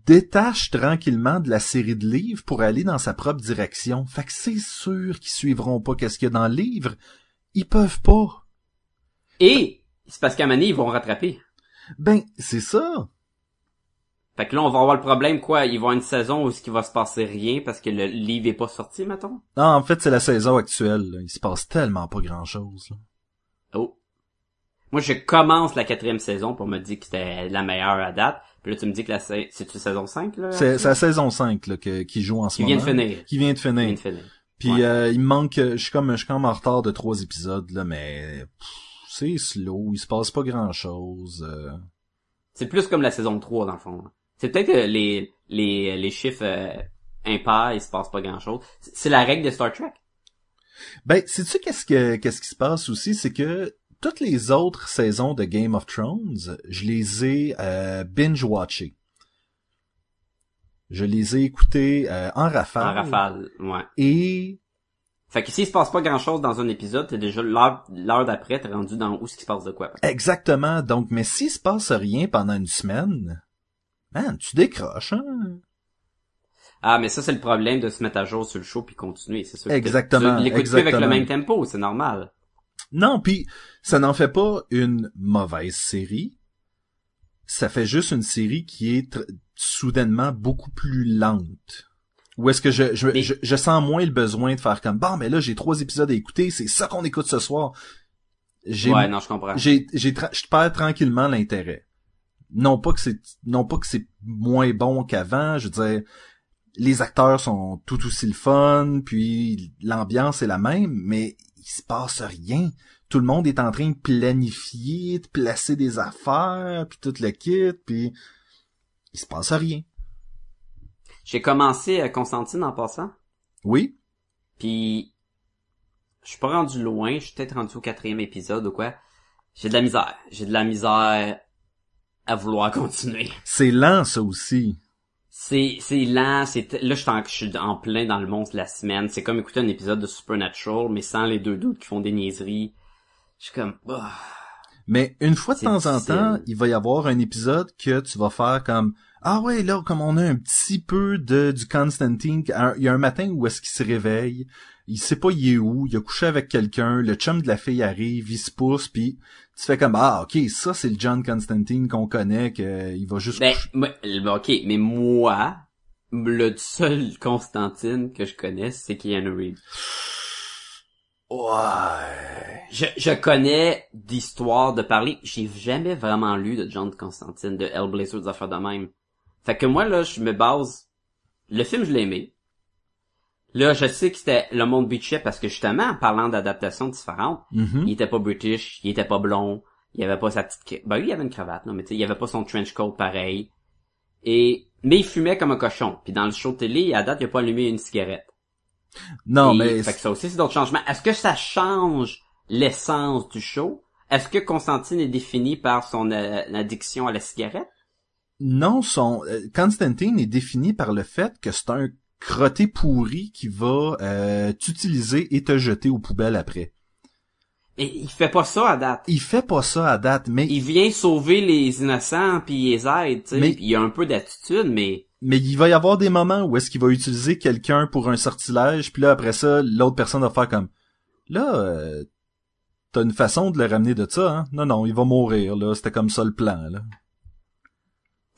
détache tranquillement de la série de livres pour aller dans sa propre direction. Fait que c'est sûr qu'ils suivront pas qu'est-ce qu'il y a dans le livre. Ils peuvent pas. Et c'est parce qu'à donné, ils vont rattraper. Ben, c'est ça. Fait que là, on va avoir le problème, quoi? Il va y avoir une saison où il va se passer rien parce que le livre est pas sorti, mettons? Non, en fait, c'est la saison actuelle. là. Il se passe tellement pas grand-chose. là. Oh. Moi, je commence la quatrième saison pour me dire que c'était la meilleure à date. Puis là, tu me dis que la c'est-tu saison 5, là? C'est c'est la saison 5 là, que, qui joue en ce Qui moment. vient de finir. Qui vient de Qui finir. vient de finir. Puis Ouais. euh, il me manque, je suis comme, je suis comme en retard de trois épisodes là, mais c'est slow, il se passe pas grand chose. C'est plus comme la saison 3, dans le fond. C'est peut-être que les, les, les chiffres euh, impairs, il se passe pas grand-chose. C'est- C'est la règle de Star Trek. Ben, sais-tu qu'est-ce que qu'est-ce qui se passe aussi, c'est que toutes les autres saisons de Game of Thrones, je les ai euh, binge watchées. Je les ai écoutées euh, en rafale. En rafale, ouais. Et Fait que s'il se passe pas grand-chose dans un épisode, t'es déjà l'heure l'heure d'après, t'es rendu dans où ce qui se passe de quoi. exactement. Donc, mais s'il se passe rien pendant une semaine, man, tu décroches, hein? Ah, mais ça, c'est le problème de se mettre à jour sur le show puis continuer, c'est sûr. que Exactement, Tu l'écoutes plus avec le même tempo, c'est normal. Non, puis ça n'en fait pas une mauvaise série. Ça fait juste une série qui est soudainement beaucoup plus lente. Ou est-ce que je, je, Mais- je, je sens moins le besoin de faire comme bon, mais là j'ai trois épisodes à écouter, c'est ça qu'on écoute ce soir. J'ai, Ouais, non, je comprends. j'ai, j'ai, tra- je perds tranquillement l'intérêt. Non pas que c'est, non pas que c'est moins bon qu'avant. Je veux dire, les acteurs sont tout aussi le fun, puis l'ambiance est la même, mais il se passe rien. Tout le monde est en train de planifier, de placer des affaires, puis tout le kit, puis il se passe rien. J'ai commencé à Constantine en passant, Oui, puis je suis pas rendu loin, je suis peut-être rendu au quatrième épisode ou quoi. J'ai de la misère. J'ai de la misère à vouloir (laughs) continuer. c'est lent ça aussi. C'est c'est lent, c'est là je suis en, je suis en plein dans le monstre de la semaine. C'est comme écouter un épisode de Supernatural mais sans les deux doutes qui font des niaiseries. Je suis comme ah. Mais une fois de temps en temps, il va y avoir un épisode que tu vas faire comme ah ouais là comme on a un petit peu de du Constantine, il y a un matin où est-ce qu'il se réveille, il sait pas il est où, il a couché avec quelqu'un, le chum de la fille arrive, il se pousse puis tu fais comme ah ok ça c'est le John Constantine qu'on connaît que il va juste Ben, ben, ok, mais moi, le seul Constantine que je connais, c'est Keanu Reeves. Ouais. Je, je connais d'histoires de parler. J'ai jamais vraiment lu de John Constantine, de Hellblazer, des affaires de même. Fait que moi, là, je me base... Le film, je l'ai aimé. Là, je sais que c'était le monde bitchait parce que justement, en parlant d'adaptations différentes, Mhm. il était pas british, il était pas blond, il avait pas sa petite... Ben oui, il avait une cravate, là, mais tu sais, il avait pas son trench coat pareil. Et... Mais il fumait comme un cochon. Puis dans le show de télé, à date, il a pas allumé une cigarette. Non Et- mais Fait que ça aussi, c'est d'autres changements. Est-ce que ça change l'essence du show? Est-ce que Constantine est défini par son euh, addiction à la cigarette? Non son euh, Constantine est défini par le fait que c'est un crotté pourri qui va euh, t'utiliser et te jeter aux poubelles après. Et il fait pas ça à date. Il fait pas ça à date, mais Il vient sauver les innocents puis il les aide, tu sais. Il y a un peu d'attitude, mais mais il va y avoir des moments où est-ce qu'il va utiliser quelqu'un pour un sortilège, puis là après ça, l'autre personne va faire comme là euh, t'as une façon de le ramener de ça, hein? Non non, il va mourir là, c'était comme ça le plan là.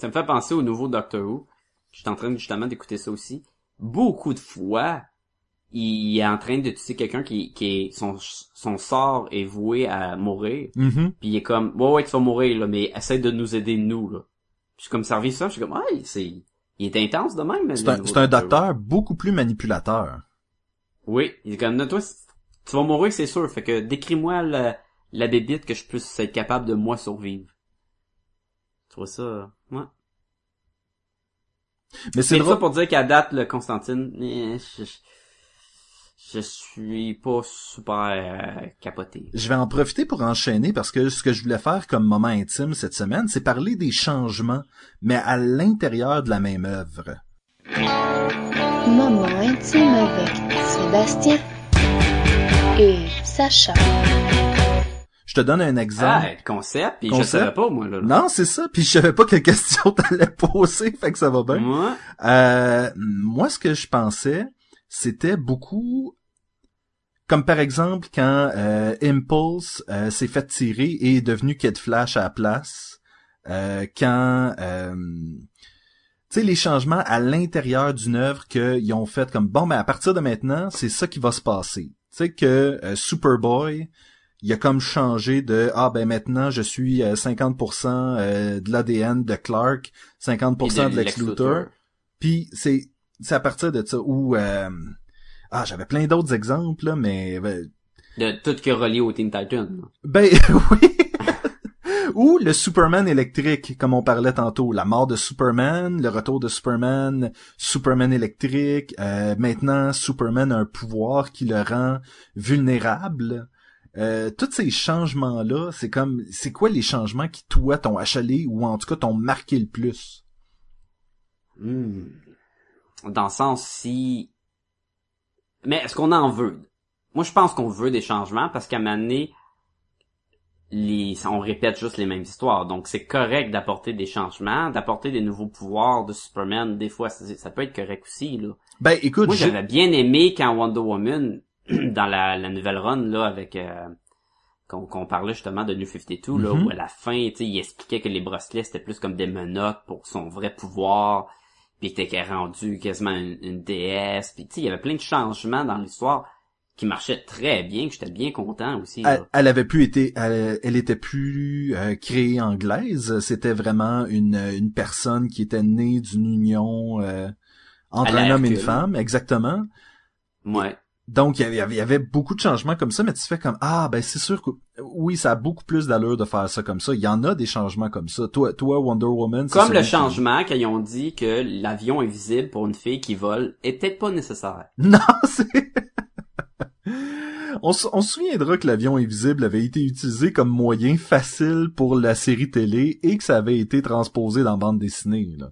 Ça me fait penser au nouveau Doctor Who. j'étais en train justement d'écouter ça aussi. Beaucoup de fois, il est en train de tuer quelqu'un qui, qui est son son sort est voué à mourir. Mhm. Puis il est comme ouais ouais tu vas mourir là, mais essaie de nous aider nous là. Puis je suis comme servi ça, je suis comme ouais c'est il est intense de même. C'est un, c'est un docteur beaucoup plus manipulateur. Oui, il est comme, non, toi, tu vas mourir, c'est sûr. Fait que décris-moi la, la bébite que je puisse être capable de moi survivre. Tu vois ça, ouais. Mais c'est C'est ça drôle. pour dire qu'à date, le Constantine, eh, je, je, je suis pas super euh, capoté. Je vais en profiter pour enchaîner parce que ce que je voulais faire comme moment intime cette semaine, c'est parler des changements, mais à l'intérieur de la même œuvre. Moment intime avec Sébastien et Sacha. Je te donne un exemple. Ah, concept, puis je savais pas, moi, là. là. Non, c'est ça. Puis je savais pas quelle (laughs) question t'allais poser, fait que ça va bien. Moi, Euh, moi, ce que je pensais, c'était beaucoup comme par exemple quand euh, Impulse euh, s'est fait tirer et est devenu Kid Flash à la place. Quand tu sais les changements à l'intérieur d'une œuvre qu'ils ont fait comme bon ben à partir de maintenant c'est ça qui va se passer. Tu sais que Superboy il a comme changé de ah ben maintenant je suis euh, 50% euh, de l'ADN de Clark, 50% de Lex Luthor. Puis c'est c'est à partir de ça où euh, ah j'avais plein d'autres exemples là, mais ben, De tout qui est relié au Teen Titan. ben (laughs) oui. Ou le Superman électrique, comme on parlait tantôt, la mort de Superman, le retour de Superman, Superman électrique, euh, maintenant Superman a un pouvoir qui le rend vulnérable. Euh, tous ces changements-là, c'est comme, c'est quoi les changements qui toi t'ont achalé ou en tout cas t'ont marqué le plus? Hmm. Dans le sens si... Mais est-ce qu'on en veut? Moi, je pense qu'on veut des changements parce qu'à un moment donné, les... on répète juste les mêmes histoires. Donc, c'est correct d'apporter des changements, d'apporter des nouveaux pouvoirs de Superman. Des fois, ça, ça peut être correct aussi, là. Ben écoute, Moi, j'avais bien aimé quand Wonder Woman, (clears throat) dans la, la nouvelle run, là, avec... euh, qu'on parlait justement de New 52, là, Mhm. où à la fin, tu sais, il expliquait que les bracelets, c'était plus comme des menottes pour son vrai pouvoir, puis qu'il était rendu quasiment une, une déesse, puis tu sais, il y avait plein de changements dans l'histoire qui marchaient très bien, que j'étais bien content aussi. elle, elle avait plus été, elle, elle était plus euh, créée anglaise. C'était vraiment une, une personne qui était née d'une union euh, entre un homme et une femme, exactement. Ouais. Donc il y, avait, il y avait beaucoup de changements comme ça, mais tu fais comme ah ben c'est sûr que oui ça a beaucoup plus d'allure de faire ça comme ça. Il y en a des changements comme ça. Toi, toi Wonder Woman, c'est Comme le changement quand ils ont dit que l'avion invisible pour une fille qui vole est peut-être pas nécessaire. (laughs) Non, c'est... (laughs) on, se- on se souviendra que l'avion invisible avait été utilisé comme moyen facile pour la série télé et que ça avait été transposé dans bande dessinée. Là.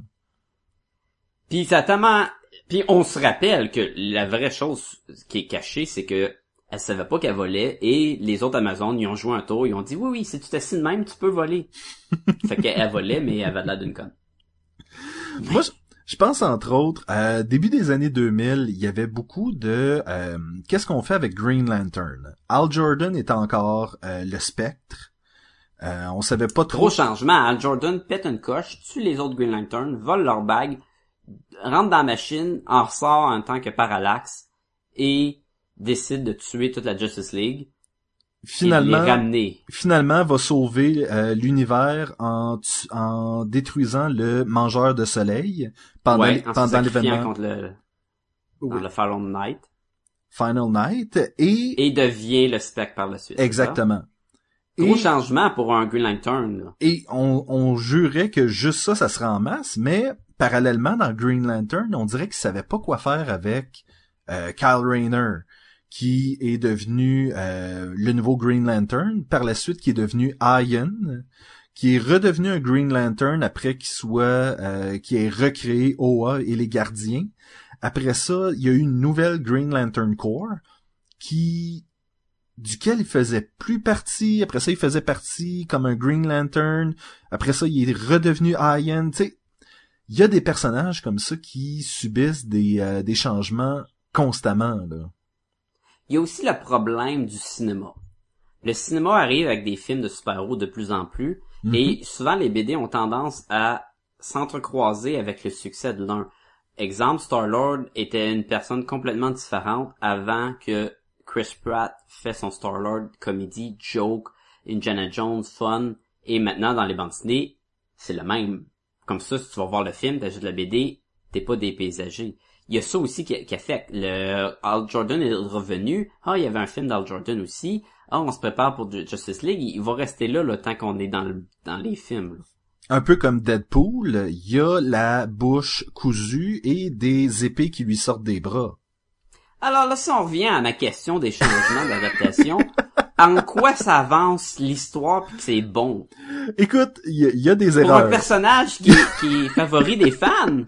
Puis ça a tellement... Puis on se rappelle que la vraie chose qui est cachée, c'est que elle savait pas qu'elle volait et les autres Amazones, ils ont joué un tour, ils ont dit oui oui, si tu t'assieds de même, tu peux voler. (laughs) fait qu'elle volait, mais elle avait l'air d'une conne. Moi, je, je pense entre autres, à début des années 2000, il y avait beaucoup de... euh, Qu'est-ce qu'on fait avec Green Lantern? Al Jordan est encore euh, le spectre. Euh, on savait pas trop... Gros changement, Al Jordan pète une coche, tue les autres Green Lantern, vole leur bague, rentre dans la machine, en ressort en tant que parallaxe et décide de tuer toute la Justice League et de Finalement, les ramener. finalement va sauver euh, l'univers en, en détruisant le mangeur de soleil pendant, ouais, en l'événement contre le, Oui. le Fallen Knight. Final Night et, Et devient le spec par la suite. exactement. Gros Et, changement pour un Green Lantern. Là. et on, on jurait que juste ça, ça serait en masse, mais parallèlement dans Green Lantern, on dirait qu'ils savaient pas quoi faire avec euh, Kyle Rayner, qui est devenu euh, le nouveau Green Lantern, par la suite qui est devenu Iron, qui est redevenu un Green Lantern après qu'il soit euh, qui ait recréé Oa et les Gardiens. Après ça, il y a eu une nouvelle Green Lantern Corps qui duquel il faisait plus partie. Après ça, il faisait partie comme un Green Lantern. Après ça, il est redevenu Iron. Tu il y a des personnages comme ça qui subissent des, euh, des changements constamment. Là. Il y a aussi le problème du cinéma. Le cinéma arrive avec des films de super-héros de plus en plus, Mhm. et souvent les BD ont tendance à s'entrecroiser avec le succès de l'un. Exemple, Star-Lord était une personne complètement différente avant que Chris Pratt fait son Star-Lord comédie, joke, Indiana Jones, fun, et maintenant dans les bandes dessinées, c'est le même. Comme ça, si tu vas voir le film, t'achètes la BD, t'es pas dépaysagé. Il y a ça aussi qui, qui a fait. Le Al Jordan est revenu. Ah, il y avait un film d'Al Jordan aussi. Ah, on se prépare pour Justice League. Il va rester là le temps qu'on est dans, le, dans les films. là. Un peu comme Deadpool, il y a la bouche cousue et des épées qui lui sortent des bras. Alors là, si on revient à ma question des changements d'adaptation, (laughs) en quoi ça avance l'histoire puis que c'est bon? Écoute, il y, y a des Pour un erreurs. personnage qui, qui est favori des fans?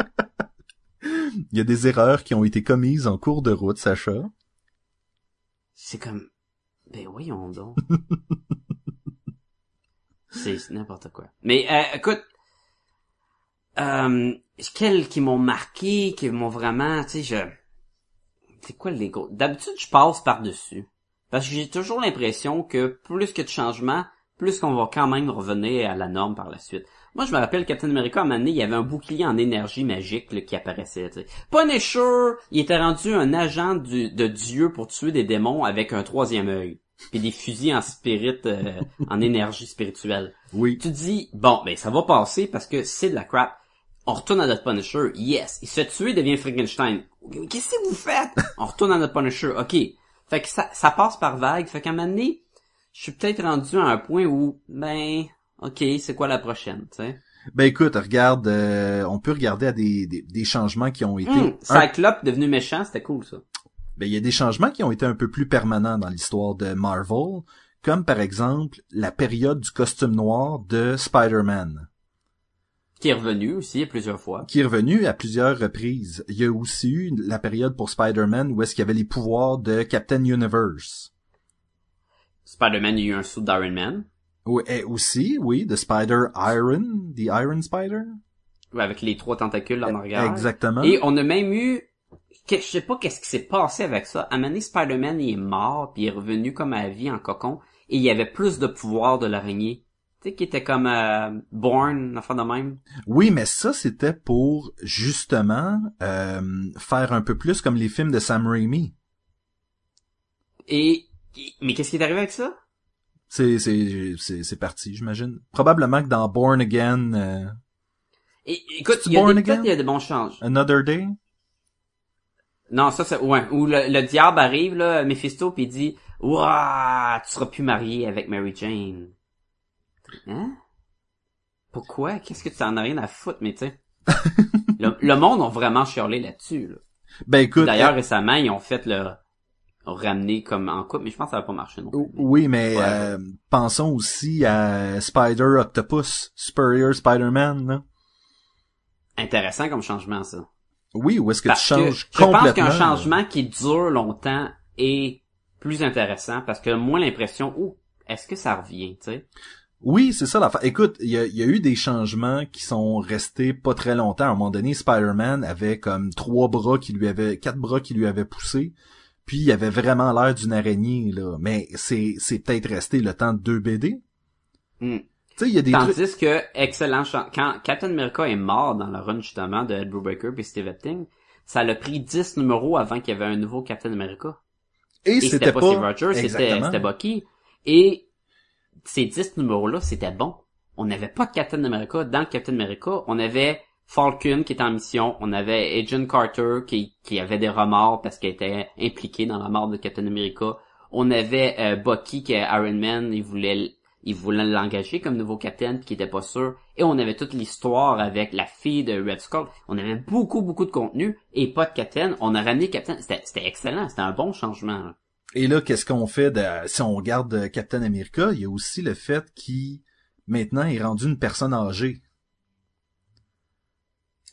Il (laughs) y a des erreurs qui ont été commises en cours de route, Sacha. C'est comme, ben voyons donc. (laughs) c'est c'est n'importe quoi. Mais euh, écoute, euh, quels qui m'ont marqué, qui m'ont vraiment, tu sais, je, c'est quoi les gros D'habitude, je passe par dessus parce que j'ai toujours l'impression que plus que de changements, plus qu'on va quand même revenir à la norme par la suite. Moi, je me rappelle Captain America, à un moment donné, il y avait un bouclier en énergie magique là, qui apparaissait. Punisher, il était rendu un agent du- de Dieu pour tuer des démons avec un troisième œil. Puis des fusils en spirit, euh, en énergie spirituelle. Oui. Tu te dis, bon, ben ça va passer parce que c'est de la crap. On retourne à notre Punisher. Yes. Il se fait tuer, devient Frankenstein. Qu'est-ce que vous faites? On retourne à notre Punisher. OK. Fait que ça, ça passe par vague. Fait qu'à un moment donné, je suis peut-être rendu à un point où, ben, OK, c'est quoi la prochaine, tu sais? Ben écoute, regarde, euh, on peut regarder à des, des, des changements qui ont été... Un- Cyclope devenu méchant, c'était cool, ça. Ben il y a des changements qui ont été un peu plus permanents dans l'histoire de Marvel, comme par exemple la période du costume noir de Spider-Man, Qui est revenu aussi plusieurs fois. qui est revenu à plusieurs reprises. Il y a aussi eu la période pour Spider-Man où est-ce qu'il y avait les pouvoirs de Captain Universe. Spider-Man, il y a eu un sou d'Iron Man. Oui, et aussi, oui, de Spider-Iron, The Iron Spider. Avec les trois tentacules en arrière. Exactement. Et on a même eu, je sais pas qu'est-ce qui s'est passé avec ça. À un Spider-Man, il est mort, puis il est revenu comme à la vie en cocon, et il y avait plus de pouvoir de l'araignée. Tu sais, qui était comme euh, Born, enfin de même? Oui, mais ça, c'était pour, justement, euh, faire un peu plus comme les films de Sam Raimi. Et, mais qu'est-ce qui est arrivé avec ça? C'est, c'est, c'est, c'est parti, j'imagine. Probablement que dans Born Again, euh, Et, écoute, il y a Born des, il y a des bons changes. Another Day? Non, ça c'est, ouais, où le, le diable arrive, là, Mephisto, puis il dit, ouah, tu seras plus marié avec Mary Jane. Hein? Pourquoi? Qu'est-ce que tu en as rien à foutre, mais tu sais? (laughs) le, le monde a vraiment chialé là-dessus, là. Ben écoute, D'ailleurs, récemment, ils ont fait le ont ramené comme en couple, mais je pense que ça va pas marcher non plus. euh, oui, mais Ouais. euh, pensons aussi à Spider Octopus, Superior Spider-Man. Là. Intéressant comme changement, ça. Oui, où est-ce que Parce tu que changes je pense complètement qu'un changement qui dure longtemps est plus intéressant parce que moins l'impression, oh, est-ce que ça revient, tu sais? Oui, c'est ça l'affaire. Écoute, il y a, il y a eu des changements qui sont restés pas très longtemps. À un moment donné, Spider-Man avait comme trois bras qui lui avaient, quatre bras qui lui avaient poussé. Puis il avait vraiment l'air d'une araignée, là. Mais c'est, c'est peut-être resté le temps de deux BD. Hmm. Tu sais, il y a des trucs... Tandis que, excellent quand Captain America est mort dans la run, justement, de Ed Brubaker puis Steve Epting, ça l'a pris 10 numéros avant qu'il y avait un nouveau Captain America. Et Et c'était pas... pas Steve Rogers, c'était Bucky. Et ces 10 numéros-là, c'était bon. On n'avait pas de Captain America. Dans Captain America, on avait Falcon qui était en mission, on avait Agent Carter qui, avait des remords parce qu'elle était impliquée dans la mort de Captain America. On avait euh, Bucky qui est Iron Man, il voulait il voulait l'engager comme nouveau capitaine qui était pas sûr. Et on avait toute l'histoire avec la fille de Red Skull. On avait beaucoup, beaucoup de contenu et pas de capitaine. On a ramené capitaine. C'était, excellent. C'était un bon changement. Et là, qu'est-ce qu'on fait de... si on regarde euh, Captain America, il y a aussi le fait qu'il maintenant est rendu une personne âgée.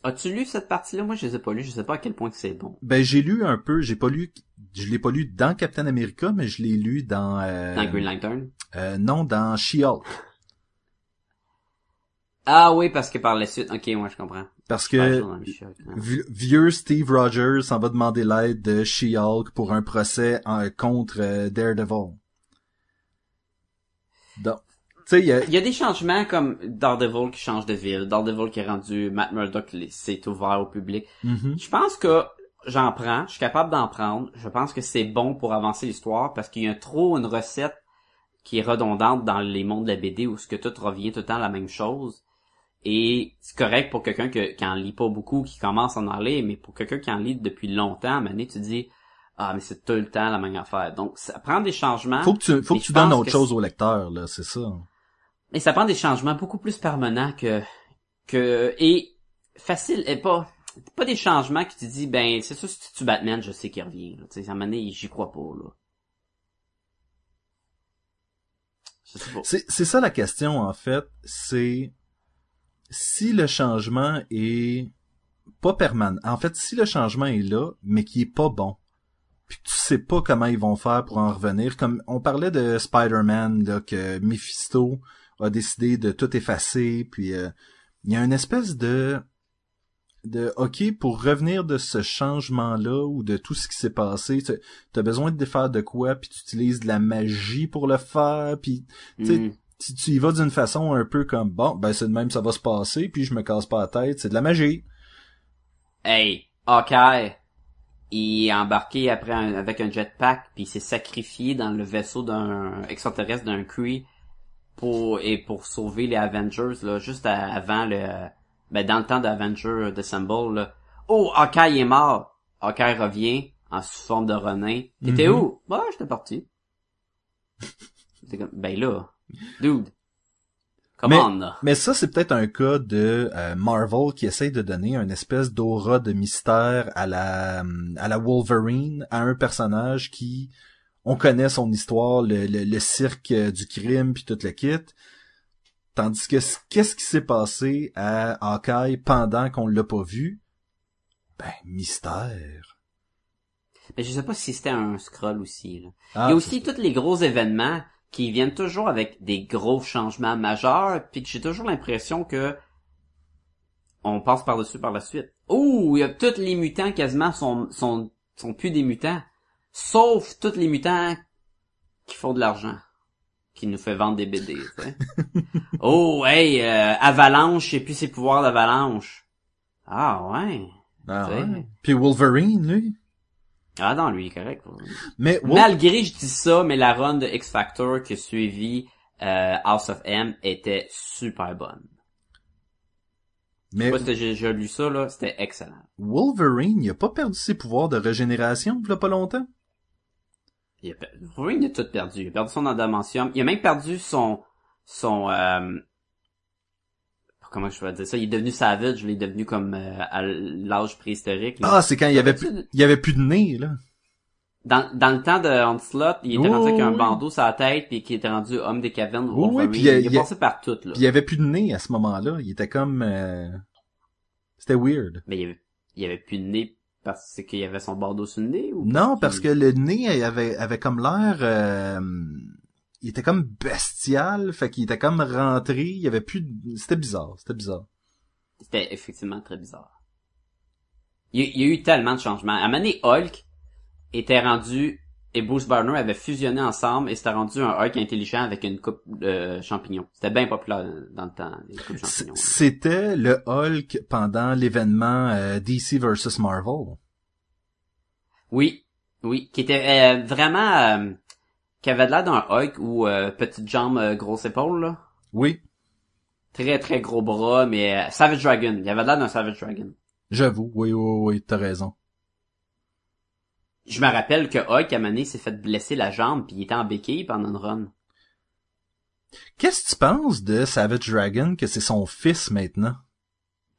As-tu lu cette partie-là? Moi, je les ai pas lu. Je sais pas à quel point que c'est bon. Ben j'ai lu un peu, j'ai pas lu je l'ai pas lu dans Captain America, mais je l'ai lu dans euh, Dans Green Lantern. euh, non dans She-Hulk Ah oui, parce que par la suite, ok, moi je comprends. parce que hein. vieux Steve Rogers s'en va demander l'aide de She-Hulk pour un procès en- contre euh, Daredevil. Donc, sais, il y a, y a des changements comme Daredevil qui change de ville, Daredevil qui est rendu Matt Murdock, c'est ouvert au public. Mhm. Je pense que j'en prends, je suis capable d'en prendre. Je pense que c'est bon pour avancer l'histoire parce qu'il y a trop une recette qui est redondante dans les mondes de la BD où ce que tout revient tout le temps la même chose. Et c'est correct pour quelqu'un que- qui en lit pas beaucoup, qui commence à en lire, mais pour quelqu'un qui en lit depuis longtemps, à un moment donné, tu dis, ah, mais c'est tout le temps la même affaire. Donc, ça prend des changements. faut que tu, faut que tu donnes autre que chose au lecteur, là, c'est ça. et ça prend des changements beaucoup plus permanents que que et facile et pas pas des changements qui te dis ben c'est ça si tu tues Batman je sais qu'il revient là. tu sais à un moment donné j'y crois pas là. C'est ça la question, en fait. C'est si le changement est pas permanent. En fait, si le changement est là, mais qui est pas bon, puis tu sais pas comment ils vont faire pour en revenir, comme on parlait de Spider-Man, là, que Mephisto a décidé de tout effacer, puis euh, il y a une espèce de de OK pour revenir de ce changement-là ou de tout ce qui s'est passé, tu as besoin de défaire de quoi, puis tu utilises de la magie pour le faire, puis Mm. Si tu y vas d'une façon un peu comme bon, ben c'est de même ça va se passer, puis je me casse pas la tête, c'est de la magie. Hey, Hawkeye, il est embarqué après un- avec un jetpack puis il s'est sacrifié dans le vaisseau d'un extraterrestre d'un Kree pour et pour sauver les Avengers là juste à- avant le ben dans le temps d'Avengers Dissemble là. Oh, Hawkeye est mort. Hawkeye revient en sous forme de Ronin. T'étais Mhm. où? Bah, j'étais parti. (laughs) Ben là, dude. Come Mais- on là. Mais ça, c'est peut-être un cas de euh, Marvel qui essaye de donner une espèce d'aura de mystère à la à la Wolverine, à un personnage qui on connaît son histoire, le, le, le cirque euh, du crime puis tout le kit. Tandis que qu'est-ce qui s'est passé à Hawkeye pendant qu'on l'a pas vu? Ben, mystère. Mais je sais pas si c'était un scroll aussi là. Ah, Il y a aussi tous les gros événements qui viennent toujours avec des gros changements majeurs, puis que j'ai toujours l'impression que on passe par-dessus par la suite. Oh, il y a tous les mutants quasiment sont, sont, sont plus des mutants. Sauf tous les mutants qui font de l'argent. Qui nous fait vendre des BD, tu sais. (laughs) oh, hey, euh, Avalanche et puis ses pouvoirs d'Avalanche. Ah ouais. Ah, ouais. Puis Wolverine, lui. Ah non, lui, il est correct. Mais Malgré je dis ça, mais la run de X Factor qui a suivi euh, House of M était super bonne. Je mais sais pas si t'as déjà lu ça, là, c'était excellent. Wolverine, il a pas perdu ses pouvoirs de régénération, il y a pas longtemps? Il a, Wolverine a tout perdu. Il a perdu son adamantium. Il a même perdu son... son euh, Comment je peux dire ça? Il est devenu savage. Il est devenu comme euh, à l'âge préhistorique. là. Ah, c'est quand il y avait plus, il y avait plus de nez, là. Dans, dans le temps de Onslaught, il était Oh, rendu avec un oui. bandeau sur la tête puis qui était rendu homme des cavernes. Oh, oui, puis il il, est a- passé par tout, là. Puis il y avait plus de nez à ce moment-là. Il était comme, euh, c'était weird. Mais il y avait, il y avait plus de nez parce qu'il y avait son bandeau sur le nez ou Non, parce que le nez avait, avait comme l'air, euh, il était comme bestial, fait qu'il était comme rentré, il y avait plus de... C'était bizarre, c'était bizarre. C'était effectivement très bizarre. Il, y a- il y a eu tellement de changements. À donné, Hulk était rendu et Bruce Banner avait fusionné ensemble et c'était rendu un Hulk intelligent avec une coupe de champignons. C'était bien populaire dans le temps, les coupes champignons. C'était le Hulk pendant l'événement euh, DC versus Marvel. Oui, oui, qui était euh, vraiment... qui avait l'air d'un Hulk ou euh, petite jambe, euh, grosse épaule, là. Oui, Très, très gros bras, mais euh, Savage Dragon. Il avait l'air d'un Savage Dragon. j'avoue, oui, oui, oui, t'as raison. Je me rappelle que Hulk, à donné, s'est fait blesser la jambe puis il était en béquille pendant une run. Qu'est-ce que tu penses de Savage Dragon, que c'est son fils maintenant?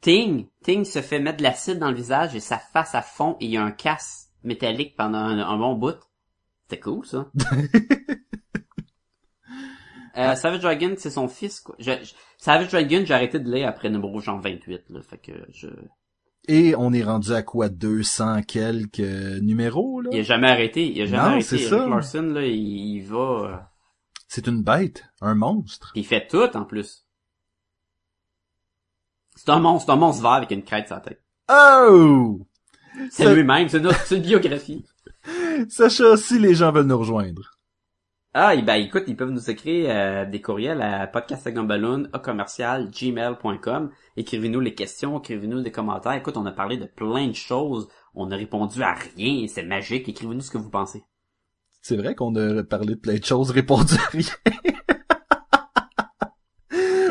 Ting, Ting se fait mettre de l'acide dans le visage et sa face à fond et il y a un casse métallique pendant un, un bon bout. C'était cool, ça. (laughs) Euh, Savage Dragon, c'est son fils, quoi. Je- je- Savage Dragon, j'ai arrêté de lire après numéro genre 28, là. Fait que je... Et on est rendu à quoi, 200 quelques numéros, là? Il a jamais arrêté, il a jamais Non, arrêté. Eric ça. Larson, là, il, il va... euh, C'est une bête, un monstre. Puis il fait tout, en plus. C'est un monstre, un monstre vert avec une crête sur la tête. Oh! C'est Ça- lui-même, c'est une, c'est une biographie. (laughs) Sacha, si les gens veulent nous rejoindre. Ah, et ben écoute, ils peuvent nous écrire euh, des courriels à podcastagumballoon à commercial gmail.com. Écrivez-nous les questions, écrivez-nous des commentaires. Écoute, on a parlé de plein de choses. On a répondu à rien, c'est magique. Écrivez-nous ce que vous pensez. C'est vrai qu'on a parlé de plein de choses, répondu à rien. (laughs)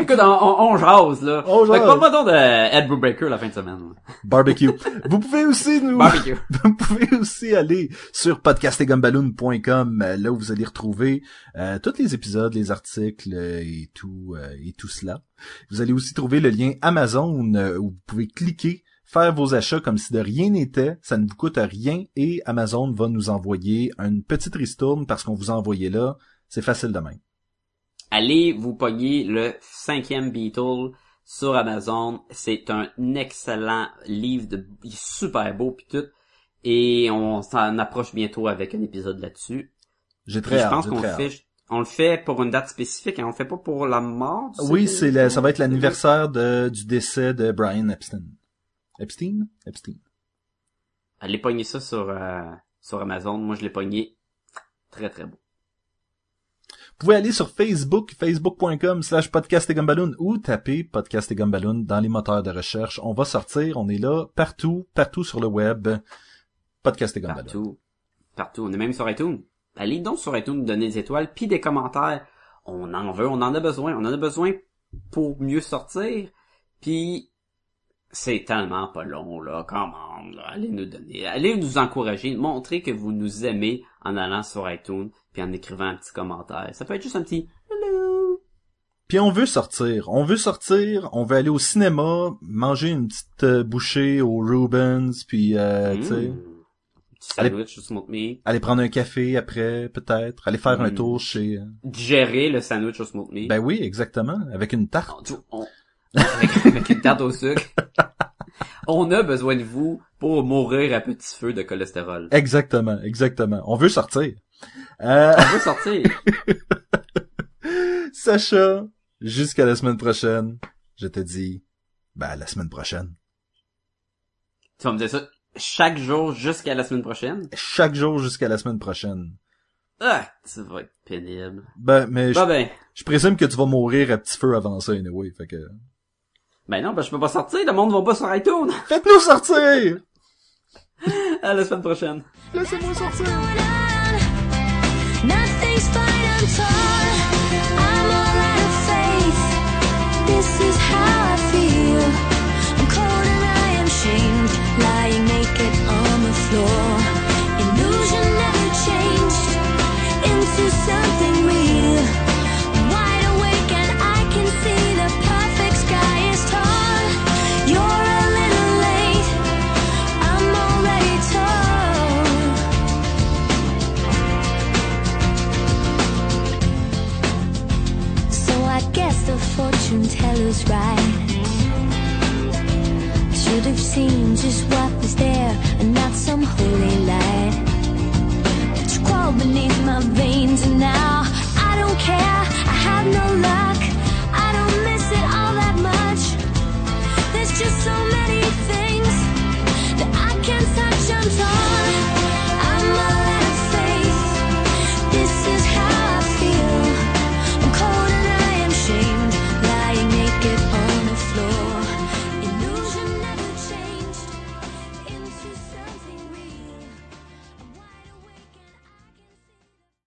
Écoute, on, on, jase, là. On Fait que jase. donc de Ed Brubaker la fin de semaine. Barbecue. Vous pouvez aussi nous... (laughs) Barbecue. (laughs) Vous pouvez aussi aller sur podcastegumballoon.com, euh, là où vous allez retrouver euh, tous les épisodes, les articles euh, et tout euh, et tout cela. Vous allez aussi trouver le lien Amazon euh, où vous pouvez cliquer, faire vos achats comme si de rien n'était, ça ne vous coûte rien et Amazon va nous envoyer une petite ristourne parce qu'on vous a envoyé là. C'est facile de même. Allez vous pogner le cinquième Beatle sur Amazon. C'est un excellent livre de il est super beau pis tout. Et on s'en approche bientôt avec un épisode là-dessus. J'ai Puis très je hâte. pense j'ai qu'on fait, on le fait pour une date spécifique, hein. on le fait pas pour la mort. Oui, c'est le- ça va être l'anniversaire de, du décès de Brian Epstein. Epstein? Epstein. Allez pogner ça sur, euh, sur Amazon. Moi, je l'ai pogné. Très, très beau. Vous pouvez aller sur Facebook, facebook.com slash podcast et ou taper podcast et dans les moteurs de recherche. On va sortir, on est là partout, partout sur le web. Podcast et. Partout. Partout. On est même sur iTunes. Allez donc sur iTunes, donner des étoiles, puis des commentaires. On en veut, on en a besoin. On en a besoin pour mieux sortir. Puis c'est tellement pas long, là. Comment, là. Allez nous donner, allez nous encourager, montrer que vous nous aimez en allant sur iTunes, puis en écrivant un petit commentaire. Ça peut être juste un petit hello. Puis on veut sortir, on veut sortir, on veut aller au cinéma, manger une petite euh, bouchée au Rubens, puis euh, tu sais, Mmh. Sandwich aller prendre un café après, peut-être, aller faire un Mm. tour chez... euh, Digérer le sandwich au smoked meat. Ben oui, exactement, avec une tarte. On- on- avec, avec une tarte au sucre. (laughs) On a besoin de vous pour mourir à petit feu de cholestérol. Exactement, exactement. On veut sortir. Euh, On veut sortir. (laughs) Sacha, jusqu'à la semaine prochaine. Je te dis, ben, à la semaine prochaine. Tu vas me dire ça chaque jour jusqu'à la semaine prochaine? Chaque jour jusqu'à la semaine prochaine. Ah, ça va être pénible. Ben, mais je, Bah ben, je présume que tu vas mourir à petit feu avant ça, anyway. Fait que, ben non, ben je peux pas sortir, le monde va pas sur iTunes. (laughs) faites-nous sortir! À la semaine prochaine. Laissez-moi sortir! This is how I feel. I'm cold and I am shamed, lying naked on the floor. Illusion never changed into something fortune teller's right. I should have seen just what was there and not some holy light. It's crawled beneath my veins and now I don't care. I have no love.